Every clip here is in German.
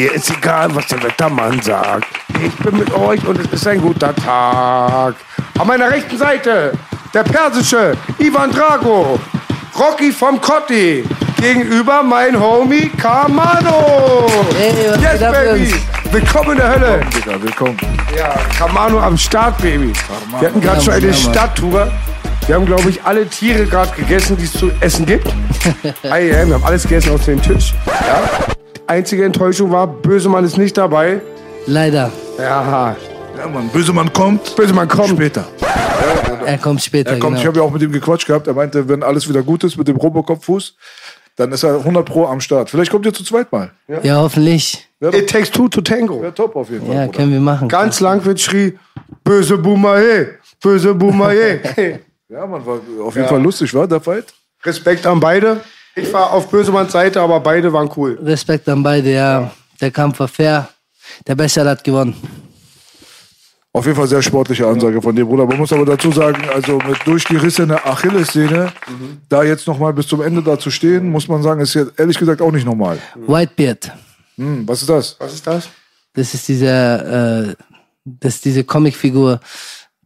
Mir ist egal, was der Wettermann sagt. Ich bin mit euch und es ist ein guter Tag. An meiner rechten Seite der persische Ivan Drago. Rocky vom Kotti. Gegenüber mein Homie Kamano. Hey, was yes, Baby. Willkommen in der Hölle. Digga, willkommen. Ja, Kamano am Start, Baby. Wir hatten gerade Ja, schon eine. Stadttour. Wir haben, glaube ich, alle Tiere gerade gegessen, die es zu essen gibt. Wir haben alles gegessen auf dem Tisch. Ja. Einzige Enttäuschung war, Bösemann ist nicht dabei. Leider. Ja, Ja, Mann, Bösemann kommt. Bösemann kommt. Später. Er kommt später, Er kommt. Ich genau. habe ja auch mit ihm gequatscht gehabt. Er meinte, wenn alles wieder gut ist mit dem Robocop-Fuß, dann ist er 100 Pro am Start. Vielleicht kommt ihr zu zweit mal. Ja, hoffentlich. It takes two to tango. Wäre top auf jeden Fall. Ja, Bruder. können wir machen. Ganz lang wird schrie, böse Boomer, hey, böse Boomer, hey. Ja, Mann, war auf jeden Fall lustig, war der Fight? Respekt an beide. Ich war auf Bösemanns Seite, aber beide waren cool. Respekt an beide, ja. Der Kampf war fair. Der Bessere hat gewonnen. Auf jeden Fall sehr sportliche Ansage von dir, Bruder. Man muss aber dazu sagen, also mit durchgerissener Achillessehne, da jetzt nochmal bis zum Ende da zu stehen, muss man sagen, ist jetzt ehrlich gesagt auch nicht normal. Whitebeard. Hm, was ist das? Was ist das? Das ist diese, äh, das ist diese Comicfigur,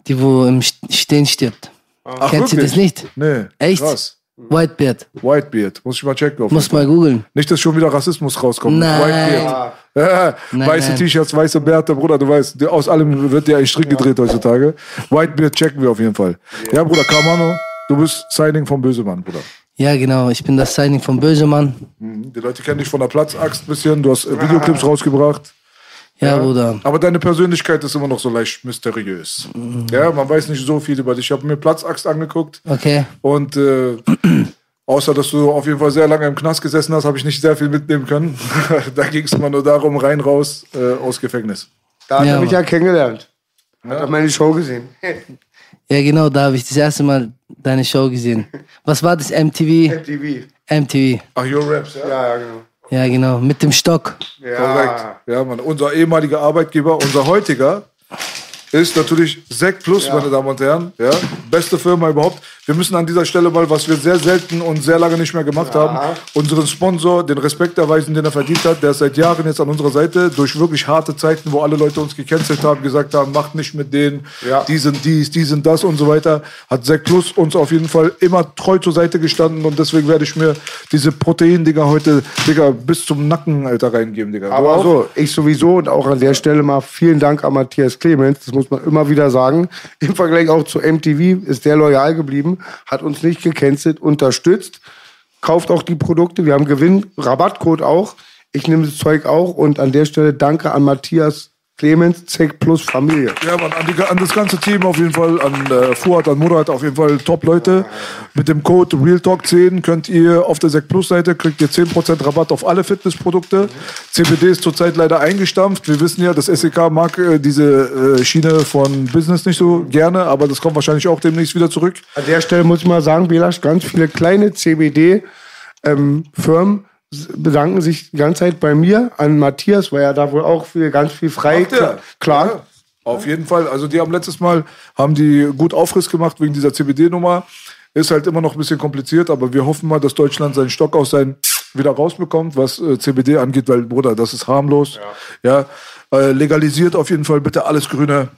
die wo im St- Stehen stirbt. Ach, Kennst du das nicht? Nee. Echt? Krass. Whitebeard. Whitebeard. Muss ich mal checken. Auf Muss jeden Fall. mal googeln. Nicht, dass schon wieder Rassismus rauskommt. Nein. Whitebeard. Ja, Nein, weiße nein. T-Shirts, weiße Bärte, Bruder, du weißt, aus allem wird ja ein Strick gedreht heutzutage. Whitebeard checken wir auf jeden Fall. Ja, Bruder, Kamano, du bist Signing vom Bösemann, Bruder. Ja, genau. Ich bin das Signing von Bösemann. Die Leute kennen dich von der Platzaxt ein bisschen, du hast äh, Videoclips rausgebracht. Ja, Bruder. Aber deine Persönlichkeit ist immer noch so leicht mysteriös. Ja, man weiß nicht so viel über dich. Ich habe mir Platzaxt angeguckt Okay. und äh, außer dass du auf jeden Fall sehr lange im Knast gesessen hast, habe ich nicht sehr viel mitnehmen können. da ging es immer nur darum, rein, raus, äh, aus Gefängnis. Da hat Ja, er mich ja kennengelernt. Hat er meine Show gesehen. Ja, genau, da habe ich das erste Mal deine Show gesehen. Was war das? MTV? MTV. MTV. Ach, Your Raps, ja. Ja, ja, genau. Ja, genau. Mit dem Stock. Korrekt. Ja, Mann. Unser ehemaliger Arbeitgeber, unser heutiger, ist natürlich Sekt Plus, meine Damen und Herren. Ja, beste Firma überhaupt. Wir müssen an dieser Stelle mal, was wir sehr selten und sehr lange nicht mehr gemacht haben, unseren Sponsor den Respekt erweisen, den er verdient hat. Der ist seit Jahren jetzt an unserer Seite, durch wirklich harte Zeiten, wo alle Leute uns gecancelt haben, gesagt haben, macht nicht mit denen, Ja. die sind dies, die sind das und so weiter. Hat Sekt Plus uns auf jeden Fall immer treu zur Seite gestanden und deswegen werde ich mir diese Protein-Dinger heute, Digga, bis zum Nacken, Alter, reingeben, Digga. Aber so, ich sowieso und auch an der Stelle mal vielen Dank an Matthias Clemens. Das muss man immer wieder sagen. Im Vergleich auch zu MTV ist der loyal geblieben, hat uns nicht gecancelt, unterstützt, kauft auch die Produkte. Wir haben Gewinn, Rabattcode auch. Ich nehme das Zeug auch und an der Stelle danke an Matthias Clemens, Zeck Plus Familie. Ja, Mann, an, die, an das ganze Team auf jeden Fall, an äh, Fuad, an Murat, auf jeden Fall Top-Leute. Mit dem Code RealTalk10 könnt ihr auf der Sekt Plus Seite, kriegt ihr 10% Rabatt auf alle Fitnessprodukte. CBD ist zurzeit leider eingestampft. Wir wissen ja, das SEK mag äh, diese äh, Schiene von Business nicht so gerne, aber das kommt wahrscheinlich auch demnächst wieder zurück. An der Stelle muss ich mal sagen, Belasch, ganz viele kleine CBD-Firmen bedanken sich die ganze Zeit bei mir. An Matthias, weil er da wohl auch viel, ganz viel frei klar. Ja, auf jeden Fall. Also die haben letztes Mal haben die gut Aufriss gemacht wegen dieser CBD-Nummer. Ist halt immer noch ein bisschen kompliziert, aber wir hoffen mal, dass Deutschland seinen Stock aus seinen wieder rausbekommt, was äh, CBD angeht, weil Bruder, das ist harmlos. Ja. Äh, legalisiert auf jeden Fall bitte alles Grüne.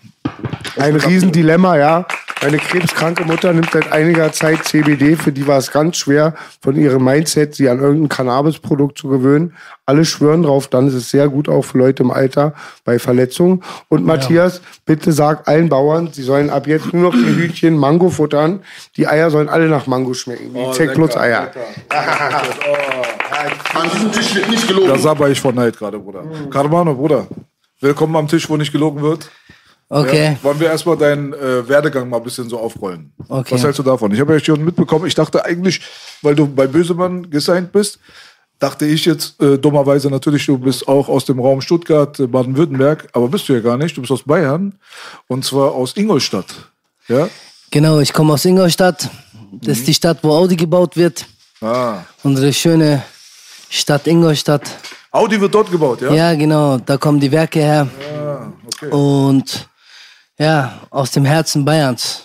Ein Riesendilemma, ja. Meine krebskranke Mutter nimmt seit einiger Zeit CBD. Für die war es ganz schwer, von ihrem Mindset sie an irgendein Cannabis-Produkt zu gewöhnen. Alle schwören drauf, dann ist es sehr gut auch für Leute im Alter bei Verletzungen. Und Matthias, bitte sag allen Bauern, sie sollen ab jetzt nur noch die Hühnchen Mango futtern. Die Eier sollen alle nach Mango schmecken. Die Oh, Zeck plus lecker, Eier. lecker. An diesem Tisch wird nicht gelogen. Da sabber ich von Neid gerade, Bruder. Carmano, Bruder. Willkommen am Tisch, wo nicht gelogen wird. Okay. Ja, wollen wir erstmal deinen äh, Werdegang mal ein bisschen so aufrollen? Okay. Was hältst du davon? Ich habe ja schon mitbekommen, ich dachte eigentlich, weil du bei Bösemann gesigned bist, dachte ich jetzt äh, dummerweise natürlich, du bist auch aus dem Raum Stuttgart, äh, Baden-Württemberg, aber bist du ja gar nicht. Du bist aus Bayern und zwar aus Ingolstadt. Ja? Genau, ich komme aus Ingolstadt. Das ist die Stadt, wo Audi gebaut wird. Ah. Unsere schöne Stadt Ingolstadt. Audi wird dort gebaut, ja? Ja, genau, da kommen die Werke her. Ah, okay. Und ja, aus dem Herzen Bayerns.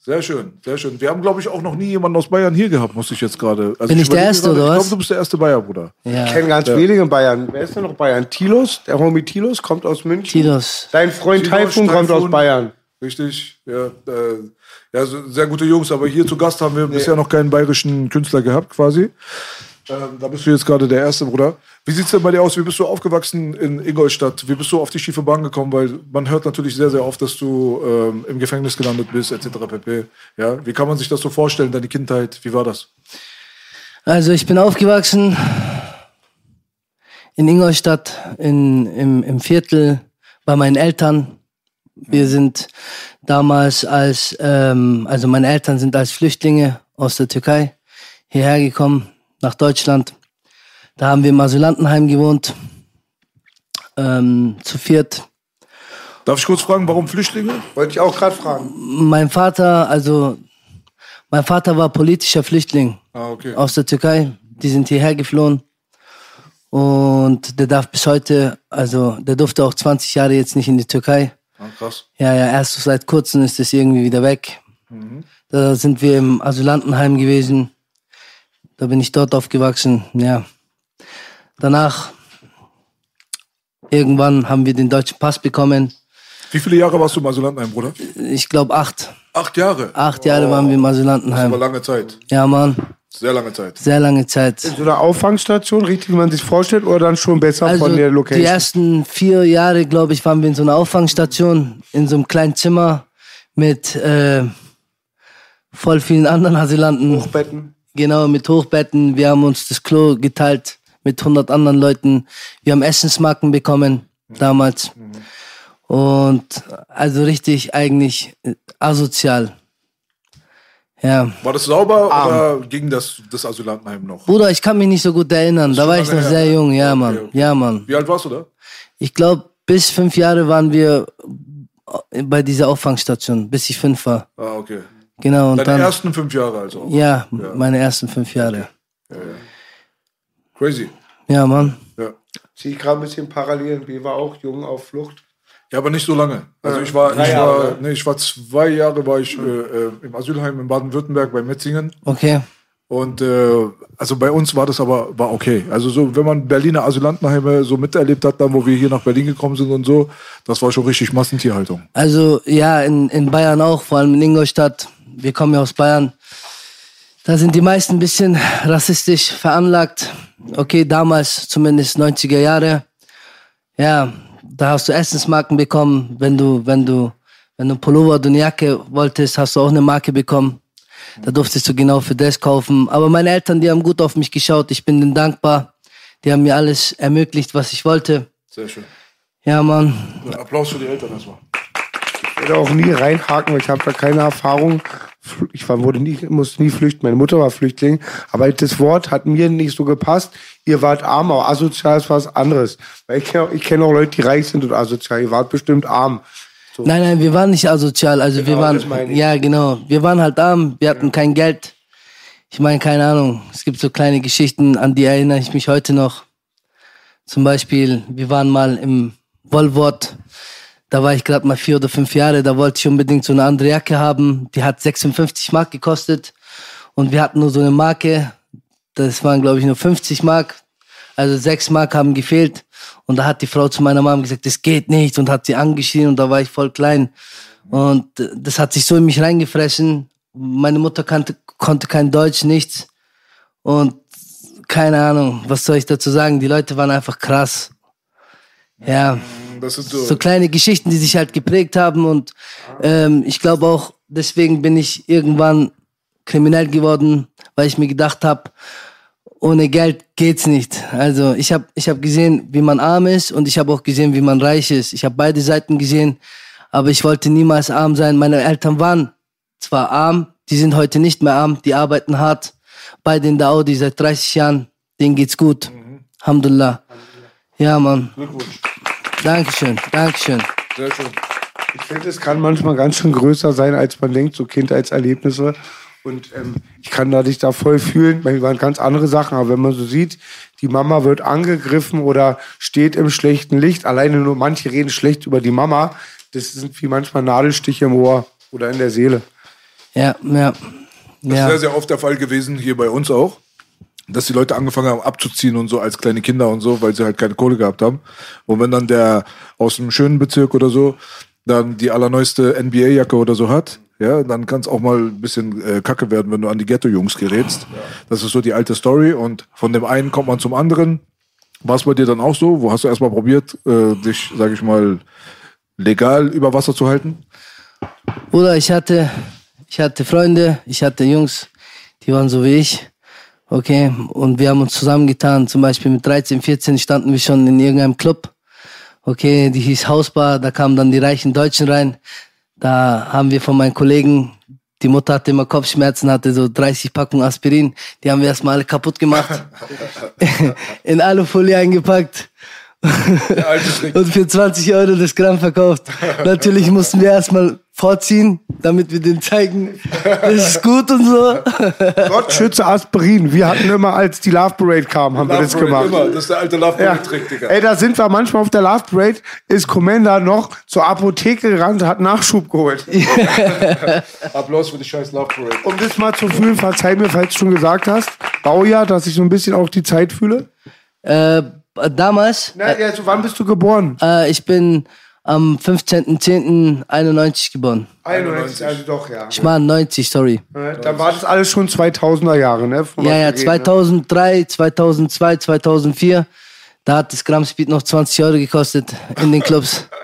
Sehr schön, sehr schön. Wir haben, glaube ich, auch noch nie jemanden aus Bayern hier gehabt, muss ich jetzt gerade. Also Bin ich der überlege Erste, gerade, oder Ich was? glaube, du bist der erste Bayer, Bruder. Ja, Ich kenne ganz wenige in Bayern. Wer ist denn noch Bayern? Tilos, der Homie Tilos, kommt aus München. Tilos. Dein Freund Tilos, Taifun kommt aus. Bayern. Richtig, ja. Äh, ja, sehr gute Jungs, aber hier zu Gast haben wir bisher noch keinen bayerischen Künstler gehabt, quasi. Ähm, da bist du jetzt gerade der Erste, Bruder. Wie sieht's denn bei dir aus? Wie bist du aufgewachsen in Ingolstadt? Wie bist du auf die schiefe Bahn gekommen? Weil man hört natürlich sehr, sehr oft, dass du ähm, im Gefängnis gelandet bist, etc. pp. Ja, wie kann man sich das so vorstellen, deine Kindheit? Wie war das? Also ich bin aufgewachsen in Ingolstadt, in, im, im Viertel bei meinen Eltern. Wir sind damals als, ähm, also meine Eltern sind als Flüchtlinge aus der Türkei hierher gekommen, nach Deutschland. Da haben wir im Asylantenheim gewohnt, ähm, zu viert. Darf ich kurz fragen, warum Flüchtlinge? Wollte ich auch gerade fragen. Mein Vater, also mein Vater war politischer Flüchtling. Ah, okay. aus der Türkei. Die sind hierher geflohen. Und der darf bis heute, also der durfte auch 20 Jahre jetzt nicht in die Türkei. Ah, krass. Ja, ja, erst seit kurzem ist es irgendwie wieder weg. Da sind wir im Asylantenheim gewesen. Da bin ich dort aufgewachsen, ja. Danach, irgendwann haben wir den deutschen Pass bekommen. Wie viele Jahre warst du im Asylantenheim, Bruder? Ich glaube acht. Acht Jahre. Acht Jahre waren wir im Das war Asylantenheim. lange Zeit. Ja, Mann. Sehr lange Zeit. Sehr lange Zeit. So eine Auffangstation, richtig, wie man sich vorstellt, oder dann schon besser Also von der die Location? ersten vier Jahre, glaube ich, waren wir in so einer Auffangstation, in so einem kleinen Zimmer mit äh, voll vielen anderen Asylanten. Hochbetten. Genau, mit Hochbetten. Wir haben uns das Klo geteilt mit 100 anderen Leuten. Wir haben Essensmarken bekommen damals. Und also richtig eigentlich äh, asozial. Ja. War das sauber oder ging das, das Asylantenheim noch? Bruder, ich kann mich nicht so gut erinnern. Da war ich noch her, sehr ne? jung. Ja, Okay, Mann. okay. Ja, Mann. Wie alt warst du da? Ich glaube, bis fünf Jahre waren wir bei dieser Auffangstation, bis ich fünf war. Ah, okay. Genau, und Deine dann. ersten fünf Jahre also. auch. Ja, meine ersten fünf Jahre. Crazy. Ja, Mann. Ja. Sehe ich gerade ein bisschen Parallelen. B war auch jung auf Flucht. ja, aber nicht so lange. Also ich war, ich Jahre, war, ne? nee, ich war zwei Jahre war ich äh, äh, im Asylheim in Baden-Württemberg bei Metzingen. Okay. Und äh, also bei uns war das aber war okay. Also so, wenn man Berliner Asylantenheime so miterlebt hat, dann wo wir hier nach Berlin gekommen sind und so, das war schon richtig Massentierhaltung. Also, ja, in, in Bayern auch, vor allem in Ingolstadt. Wir kommen ja aus Bayern. Da sind die meisten ein bisschen rassistisch veranlagt. Okay, damals, zumindest 90er Jahre. Ja, da hast du Essensmarken bekommen. Wenn du, wenn du, wenn du Pullover oder eine Jacke wolltest, hast du auch eine Marke bekommen. Da durftest du genau für das kaufen. Aber meine Eltern, die haben gut auf mich geschaut. Ich bin denen dankbar. Die haben mir alles ermöglicht, was ich wollte. Sehr schön. Ja, Mann. Applaus für die Eltern erstmal. Werde auch nie reinhaken, weil ich habe da keine Erfahrung. Ich war, wurde nie, musste nie flüchten. Meine Mutter war Flüchtling. Aber das Wort hat mir nicht so gepasst. Ihr wart arm, aber asozial ist was anderes. Weil ich kenne auch, kenn auch Leute, die reich sind und asozial. Ihr wart bestimmt arm. Nein, nein, wir waren nicht asozial. Also wir Genau, waren, meine ich. ja genau, wir waren halt arm, wir hatten kein Geld. Ich meine, keine Ahnung, es gibt so kleine Geschichten, an die erinnere ich mich heute noch. Zum Beispiel, wir waren mal im Wollwort, da war ich gerade mal vier oder fünf Jahre, da wollte ich unbedingt so eine andere Jacke haben, die hat 56 Mark gekostet und wir hatten nur so eine Marke, das waren glaube ich nur 50 Mark, also sechs Mark haben gefehlt. Und da hat die Frau zu meiner Mom gesagt, das geht nicht und hat sie angeschrien und da war ich voll klein. Und das hat sich so in mich reingefressen. Meine Mutter kannte, konnte kein Deutsch, nichts. Und keine Ahnung, was soll ich dazu sagen? Die Leute waren einfach krass. Ja, Das sind so, so kleine Geschichten, die sich halt geprägt haben. Und ähm, ich glaube auch, deswegen bin ich irgendwann kriminell geworden, weil ich mir gedacht habe, ohne Geld geht's nicht. Also ich habe ich hab gesehen, wie man arm ist und ich habe auch gesehen, wie man reich ist. Ich habe beide Seiten gesehen, aber ich wollte niemals arm sein. Meine Eltern waren zwar arm, die sind heute nicht mehr arm, die arbeiten hart. Beide in der Audi seit 30 Jahren, denen geht's gut. Alhamdulillah. Ja, Mann. Glückwunsch. Dankeschön, Dankeschön. Sehr schön. Ich finde, es kann manchmal ganz schön größer sein, als man denkt, so Kindheitserlebnisse. Und ähm, ich kann da dich da voll fühlen. Manchmal waren ganz andere Sachen, aber wenn man so sieht, die Mama wird angegriffen oder steht im schlechten Licht, alleine nur manche reden schlecht über die Mama, das sind wie manchmal Nadelstiche im Ohr oder in der Seele. Ja, ja. Das Ja. ist sehr, sehr oft der Fall gewesen, hier bei uns auch, dass die Leute angefangen haben abzuziehen und so als kleine Kinder und so, weil sie halt keine Kohle gehabt haben. Und wenn dann der aus dem schönen Bezirk oder so dann die allerneueste NBA-Jacke oder so hat, ja, dann kann es auch mal ein bisschen äh, kacke werden, wenn du an die Ghetto-Jungs gerätst. Das ist so die alte Story und von dem einen kommt man zum anderen. War es bei dir dann auch so? Wo hast du erstmal probiert, äh, dich, sag ich mal, legal über Wasser zu halten? Bruder, ich hatte, ich hatte Freunde, ich hatte Jungs, die waren so wie ich. Okay, und wir haben uns zusammengetan. Zum Beispiel mit 13, 14 standen wir schon in irgendeinem Club. Okay, die hieß Hausbar, da kamen dann die reichen Deutschen rein. Da haben wir von meinen Kollegen, die Mutter hatte immer Kopfschmerzen, hatte so 30 Packungen Aspirin. Die haben wir erstmal alle kaputt gemacht. in Alufolie eingepackt. und für 20 Euro das Gramm verkauft. Natürlich mussten wir erstmal vorziehen, damit wir denen zeigen, das ist gut und so. Gott schütze Aspirin. Wir hatten immer, als die Love Parade kam, haben wir das Love Parade, gemacht. Immer. Das ist der alte Love Ja. Parade-Trick, Digga. Ey, da sind wir manchmal auf der Love Parade, ist Commander noch zur Apotheke gerannt, hat Nachschub geholt. Applaus für die scheiß Love Parade. Um das mal zu fühlen, verzeih mir, falls du schon gesagt hast, Baujahr, dass ich so ein bisschen auch die Zeit fühle. Äh, damals, Na, also, wann bist du geboren? äh, ich bin am 15.10.91 geboren. 91, also doch, ja. Ich war 90, sorry. Da war das alles schon 2000er Jahre, ne? Von Ja, ja, wir reden, ne? 2003, 2002, 2004, da hat das Gramm Speed noch 20 Euro gekostet in den Clubs.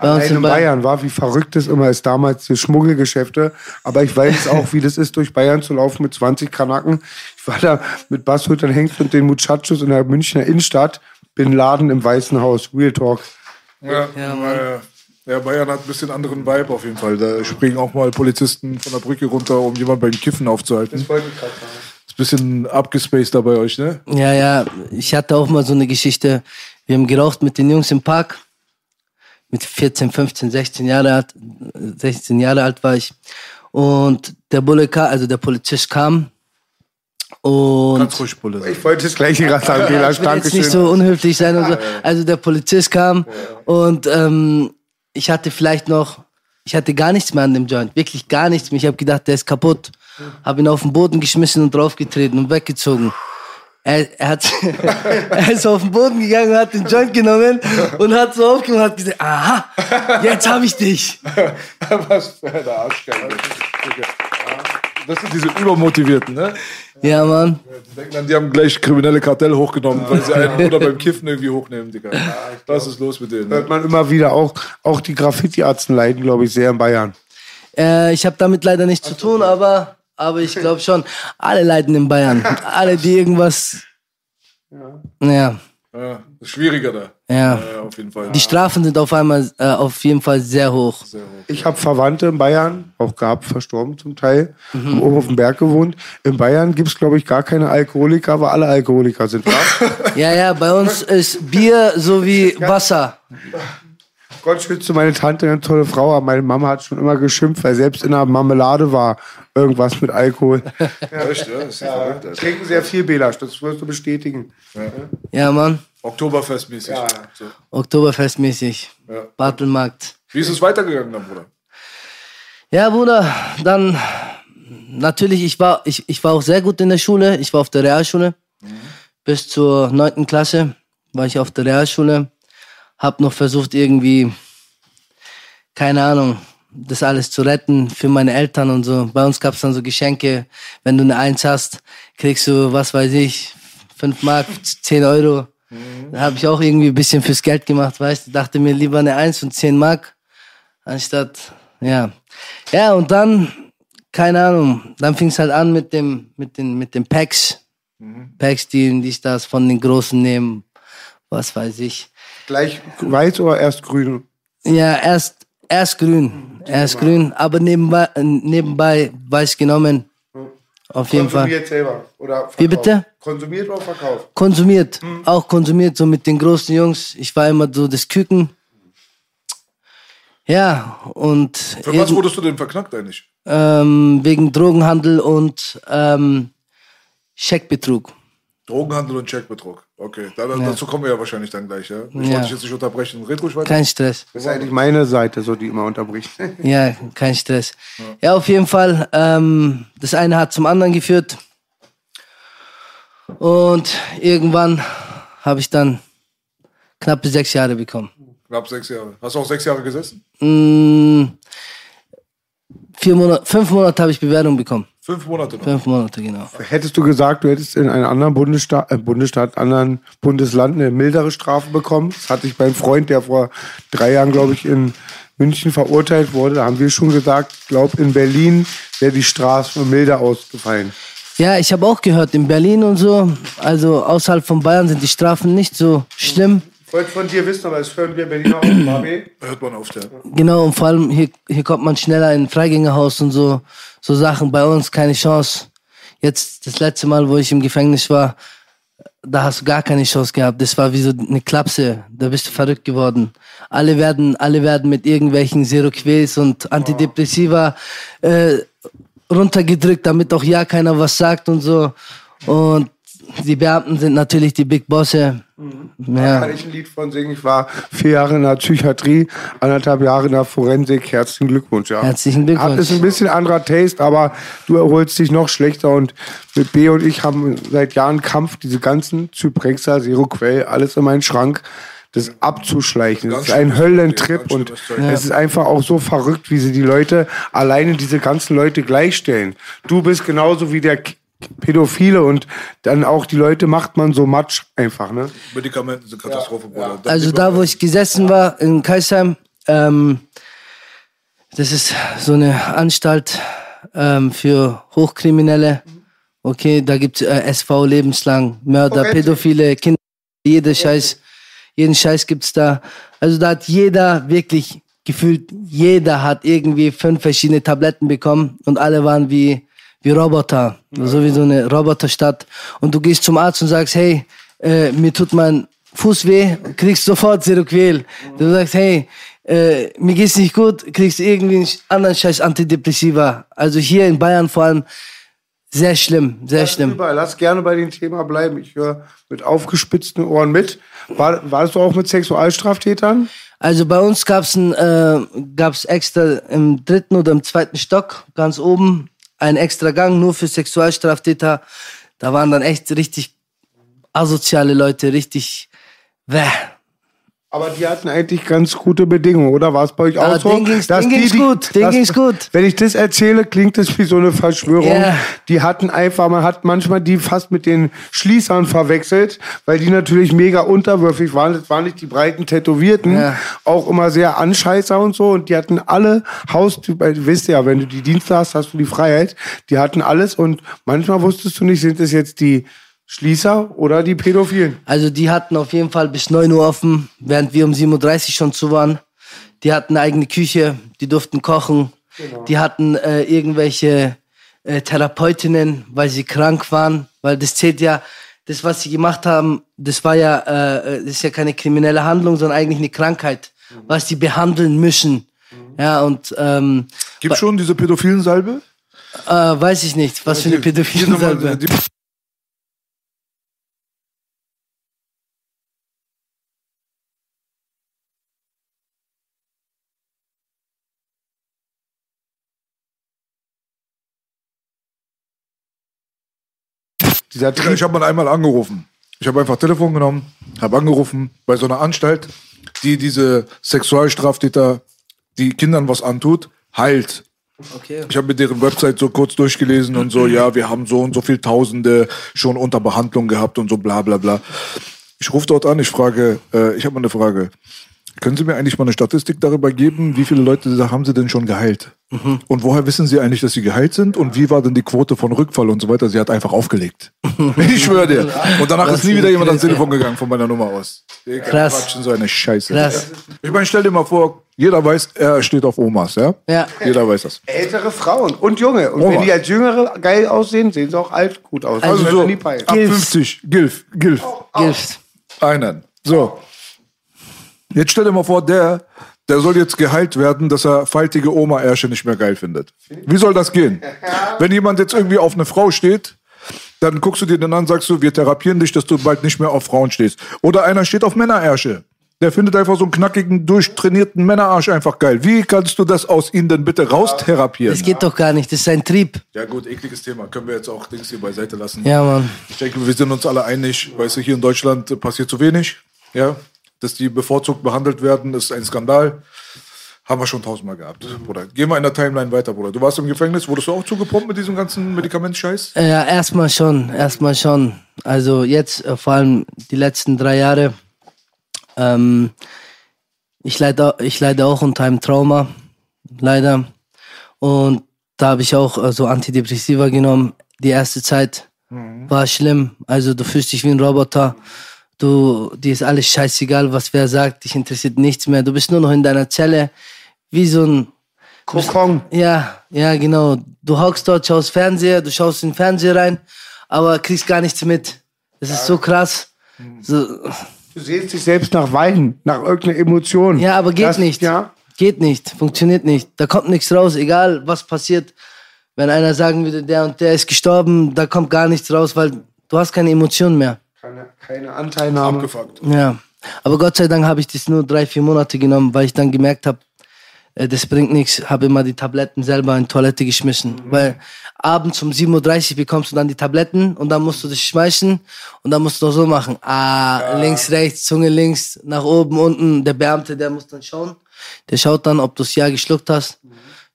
Bei uns in Bayern. Bayern war, wie verrückt es immer ist, damals die Schmuggelgeschäfte. Aber ich weiß auch, wie das ist, durch Bayern zu laufen mit 20 Kanaken. Ich war da mit Basshüttern Hengst und den Muchachos in der Münchner Innenstadt. Bin Laden im Weißen Haus. Real Talk. Ja, Ja, Mann. ja, Bayern hat ein bisschen anderen Vibe auf jeden Fall. Da springen auch mal Polizisten von der Brücke runter, um jemanden beim Kiffen aufzuhalten. Ist ein bisschen abgespaced da bei euch, ne? Ja, ja, ich hatte auch mal so eine Geschichte. Wir haben geraucht mit den Jungs im Park. Mit 14, 15, 16 Jahre alt, 16 Jahre alt war ich. Und der Bulle kam, also der Polizist kam. Und Ganz ruhig, Bulle. Ich wollte das gleiche gerade sagen, Bela. ich will jetzt nicht Dankeschön. so unhöflich sein und so. Also der Polizist kam und ähm, ich hatte vielleicht noch, ich hatte gar nichts mehr an dem Joint, wirklich gar nichts mehr. Ich habe gedacht, der ist kaputt. Habe ihn auf den Boden geschmissen und draufgetreten und weggezogen. Er, er, hat, er ist auf den Boden gegangen und hat den Joint genommen und hat so aufgemacht und hat gesagt, aha, jetzt habe ich dich. Was für eine Arschgeige. Das sind diese Übermotivierten, ne? Ja, Mann. Die denken dann, die haben gleich kriminelle Kartell hochgenommen, weil sie einen oder beim Kiffen irgendwie hochnehmen, Digga. Was ist los mit denen? Hört Ne? man immer wieder auch, auch die Graffiti-Arzten leiden, glaube ich, sehr in Bayern. Äh, ich habe damit leider nichts zu tun, aber, aber ich glaube schon, alle leiden in Bayern. Alle, die irgendwas. Ja. Ja, ist schwieriger da. Ja. Ja, auf jeden Fall. Die Strafen sind auf einmal äh, auf jeden Fall sehr hoch. Ich habe Verwandte in Bayern, auch gehabt, verstorben zum Teil, Mhm. haben oben auf dem Berg gewohnt. In Bayern gibt es, glaube ich, gar keine Alkoholiker, aber alle Alkoholiker sind da. Ja, ja, bei uns ist Bier sowie Wasser. Gott schütze meine Tante, eine tolle Frau, aber meine Mama hat schon immer geschimpft, weil selbst in der Marmelade war irgendwas mit Alkohol. Ja? Ist ja. Trinken sehr viel, Bela, das wirst du bestätigen. Ja, Mann. Oktoberfestmäßig. Ja. So. Oktoberfestmäßig. Ja. Bartelmarkt. Wie ist es weitergegangen dann, Bruder? Ja, Bruder, dann natürlich, ich war, ich, ich war auch sehr gut in der Schule. Ich war auf der Realschule. Bis zur neunten Klasse war ich auf der Realschule. Hab noch versucht, irgendwie, keine Ahnung, das alles zu retten für meine Eltern und so. Bei uns gab es dann so Geschenke, wenn du eine Eins hast, kriegst du, was weiß ich, fünf Mark, zehn Euro. Da habe ich auch irgendwie ein bisschen fürs Geld gemacht, weißt du. Dachte mir lieber eine Eins und zehn Mark, anstatt, ja. Ja, und dann, keine Ahnung, dann fing es halt an mit dem, mit den, mit den Packs. Packs, die, die das von den Großen nehmen, was weiß ich. Gleich weiß oder erst grün? Ja, erst, erst grün. Erst grün, aber nebenbei, nebenbei weiß genommen. Auf jeden Fall. Konsumiert selber oder verkauft? Wie bitte? Konsumiert oder verkauft? Konsumiert. Auch konsumiert, so mit den großen Jungs. Ich war immer so das Küken. Ja, und Für was wurdest du denn verknackt eigentlich? ähm, wegen Drogenhandel und ähm, Scheckbetrug. Drogenhandel und Checkbetrug. Okay, da, dazu kommen wir ja wahrscheinlich dann gleich, ja? Ich Ja. wollte dich jetzt nicht unterbrechen. Red ruhig weiter. Kein Stress. Das ist eigentlich meine Seite, so die immer unterbricht. Ja, kein Stress. Ja, auf jeden Fall. Ähm, das eine hat zum anderen geführt. Und irgendwann habe ich dann knappe sechs Jahre bekommen. Knapp sechs Jahre. Hast du auch sechs Jahre gesessen? Mm, vier Monate, fünf Monate habe ich Bewährung bekommen. Fünf Monate noch. Fünf Monate, genau. Hättest du gesagt, du hättest in einem anderen Bundesstaat, äh, Bundesstaat, anderen Bundesland eine mildere Strafe bekommen? Das hatte ich beim Freund, der vor drei Jahren, glaube ich, in München verurteilt wurde. Da haben wir schon gesagt, ich glaube, in Berlin wäre die Strafe milder ausgefallen. Ja, ich habe auch gehört, in Berlin und so, also außerhalb von Bayern sind die Strafen nicht so schlimm. Wollte von dir wissen, aber das hören wir Berliner auch im Babi. Hört man auf, der. Genau, und vor allem hier, hier kommt man schneller in ein Freigängerhaus und so, so Sachen. Bei uns keine Chance. Jetzt, das letzte Mal, wo ich im Gefängnis war, da hast du gar keine Chance gehabt. Das war wie so eine Klapse. Da bist du verrückt geworden. Alle werden, alle werden mit irgendwelchen Seroquels und Antidepressiva äh, runtergedrückt, damit auch ja keiner was sagt und so. Und die Beamten sind natürlich die Big Bosse. Da Ja. kann ich ein Lied von singen. Ich war vier Jahre in der Psychiatrie, anderthalb Jahre in der Forensik. Herzlichen Glückwunsch, ja. Herzlichen Glückwunsch. Hat- Ist ein bisschen anderer Taste, aber du erholst dich noch schlechter. Und mit B und ich haben seit Jahren Kampf, diese ganzen Zyprexa, Seroquell, alles in meinen Schrank. Das abzuschleichen. Das ist ein Höllentrip und es ist einfach auch so verrückt, wie sie die Leute, alleine diese ganzen Leute gleichstellen. Du bist genauso wie der Pädophile und dann auch die Leute macht man so matsch einfach, ne? Medikamenten sind Katastrophe, Bruder. Da Also da, wo ich gesessen war, in Kaisheim, ähm, das ist so eine Anstalt ähm, für Hochkriminelle. Okay, da gibt's äh, SV lebenslang, Mörder, Forensik. Pädophile, Kinder, jede Scheiß, jeden Scheiß gibt's da. Also da hat jeder wirklich gefühlt, jeder hat irgendwie fünf verschiedene Tabletten bekommen und alle waren wie, wie Roboter, so wie so eine Roboterstadt. Und du gehst zum Arzt und sagst, hey, äh, mir tut mein Fuß weh, kriegst sofort Seroquel. Du sagst, hey, äh, mir geht's nicht gut, kriegst irgendwie einen anderen Scheiß Antidepressiva. Also hier in Bayern vor allem sehr schlimm, sehr Lass schlimm. Überall. Lass gerne bei dem Thema bleiben. Ich höre mit aufgespitzten Ohren mit. War, warst du auch mit Sexualstraftätern? Also bei uns gab's ein, äh, gab's extra im dritten oder im zweiten Stock ganz oben einen extra Gang nur für Sexualstraftäter. Da waren dann echt richtig asoziale Leute, richtig. Wäh. Aber die hatten eigentlich ganz gute Bedingungen, oder? War es bei euch auch Ah, so? denen ging's- dass denen die- ging's gut, denen dass- ging's gut. Wenn ich das erzähle, klingt das wie so eine Verschwörung. Ja. Die hatten einfach, man hat manchmal die fast mit den Schließern verwechselt, weil die natürlich mega unterwürfig waren. Das waren nicht die breiten Tätowierten, Ja. auch immer sehr Anscheißer und so. Und die hatten alle Haus, du wisst ja, wenn du die Dienste hast, hast du die Freiheit. Die hatten alles und manchmal wusstest du nicht, sind es jetzt die Schließer oder die Pädophilen. Also die hatten auf jeden Fall bis 9 Uhr offen, während wir um 7.30 Uhr schon zu waren. Die hatten eine eigene Küche, die durften kochen. Die hatten äh, irgendwelche äh, Therapeutinnen, weil sie krank waren. Weil das zählt ja, das, was sie gemacht haben, das war ja, äh, das ist ja keine kriminelle Handlung, sondern eigentlich eine Krankheit, was die behandeln müssen. Ja, und ähm, Gibt schon diese pädophilen Salbe? äh, weiß ich nicht, was für eine pädophile Hier nochmal, Salbe. Dieser Trieb ich habe mal einmal angerufen. Ich habe einfach Telefon genommen, habe angerufen bei so einer Anstalt, die diese Sexualstraftäter, die Kindern was antut, heilt. Okay. Ich habe mir deren Website so kurz durchgelesen und so, ja, wir haben so und so viel Tausende schon unter Behandlung gehabt und so bla bla bla. Ich rufe dort an, ich frage, äh, ich habe mal eine Frage. Können Sie mir eigentlich mal eine Statistik darüber geben, wie viele Leute haben Sie denn schon geheilt? Und woher wissen Sie eigentlich, dass Sie geheilt sind? Und wie war denn die Quote von Rückfall und so weiter? Sie hat einfach aufgelegt. ich schwöre dir. Und danach ist nie wieder jemand ans Telefon gegangen von meiner Nummer aus. Digga, Krass. Quatschen, so eine Scheiße. Krass. Ich meine, stell dir mal vor, jeder weiß, er steht auf Omas, ja? Ja. Jeder weiß das. Ältere Frauen und Junge. Und Oma. wenn die als Jüngere geil aussehen, sehen sie auch alt gut aus. Also Das so- die. Ab Gilfs. 50, Gilf, Gilf. Gift. Einen. So. Jetzt stell dir mal vor, der, der soll jetzt geheilt werden, dass er faltige Oma-Ärsche nicht mehr geil findet. Wie soll das gehen? Wenn jemand jetzt irgendwie auf eine Frau steht, dann guckst du dir den an, sagst du, wir therapieren dich, dass du bald nicht mehr auf Frauen stehst. Oder einer steht auf Männerärsche. Der findet einfach so einen knackigen, durchtrainierten Männerarsch einfach geil. Wie kannst du das aus ihm denn bitte raustherapieren? Das geht doch gar nicht. Das ist ein Trieb. Ja gut, ekliges Thema. Können wir jetzt auch Dings hier beiseite lassen. Ja, Mann. Ich denke, wir sind uns alle einig, weißt du, hier in Deutschland passiert zu wenig. Ja, dass die bevorzugt behandelt werden, ist ein Skandal. Haben wir schon tausendmal gehabt, Bruder. Gehen wir in der Timeline weiter, Bruder. Du warst im Gefängnis, wurdest du auch zugepumpt mit diesem ganzen Medikamentscheiß? Ja, erstmal schon, erstmal schon. Also jetzt, äh, vor allem die letzten drei Jahre, ähm, ich, leide, ich leide auch unter einem Trauma, leider. Und da habe ich auch äh, so Antidepressiva genommen. Die erste Zeit war schlimm. Also du fühlst dich wie ein Roboter. Du, dir ist alles scheißegal, was wer sagt. Dich interessiert nichts mehr. Du bist nur noch in deiner Zelle, wie so ein Kokon. ja, ja, genau. Du hockst dort, schaust Fernseher, du schaust in den Fernseher rein, aber kriegst gar nichts mit. Das ist so krass. So, Du siehst dich selbst nach Weinen, nach irgendeiner Emotion. ja, aber geht Das- nicht. Ja. Geht nicht, funktioniert nicht. Da kommt nichts raus, egal was passiert. Wenn einer sagen würde, der und der ist gestorben, da kommt gar nichts raus, weil du hast keine Emotionen mehr. Keine, keine Anteilnahme. Abgefuckt. Ja, aber Gott sei Dank habe ich das nur drei, vier Monate genommen, weil ich dann gemerkt habe, äh, das bringt nichts. Habe immer die Tabletten selber in die Toilette geschmissen. Weil abends um 7.30 Uhr bekommst du dann die Tabletten und dann musst du dich schmeißen und dann musst du noch so machen. Ah, links, rechts, Zunge links, nach oben, unten. Der Beamte, der muss dann schauen. Der schaut dann, ob du es ja geschluckt hast.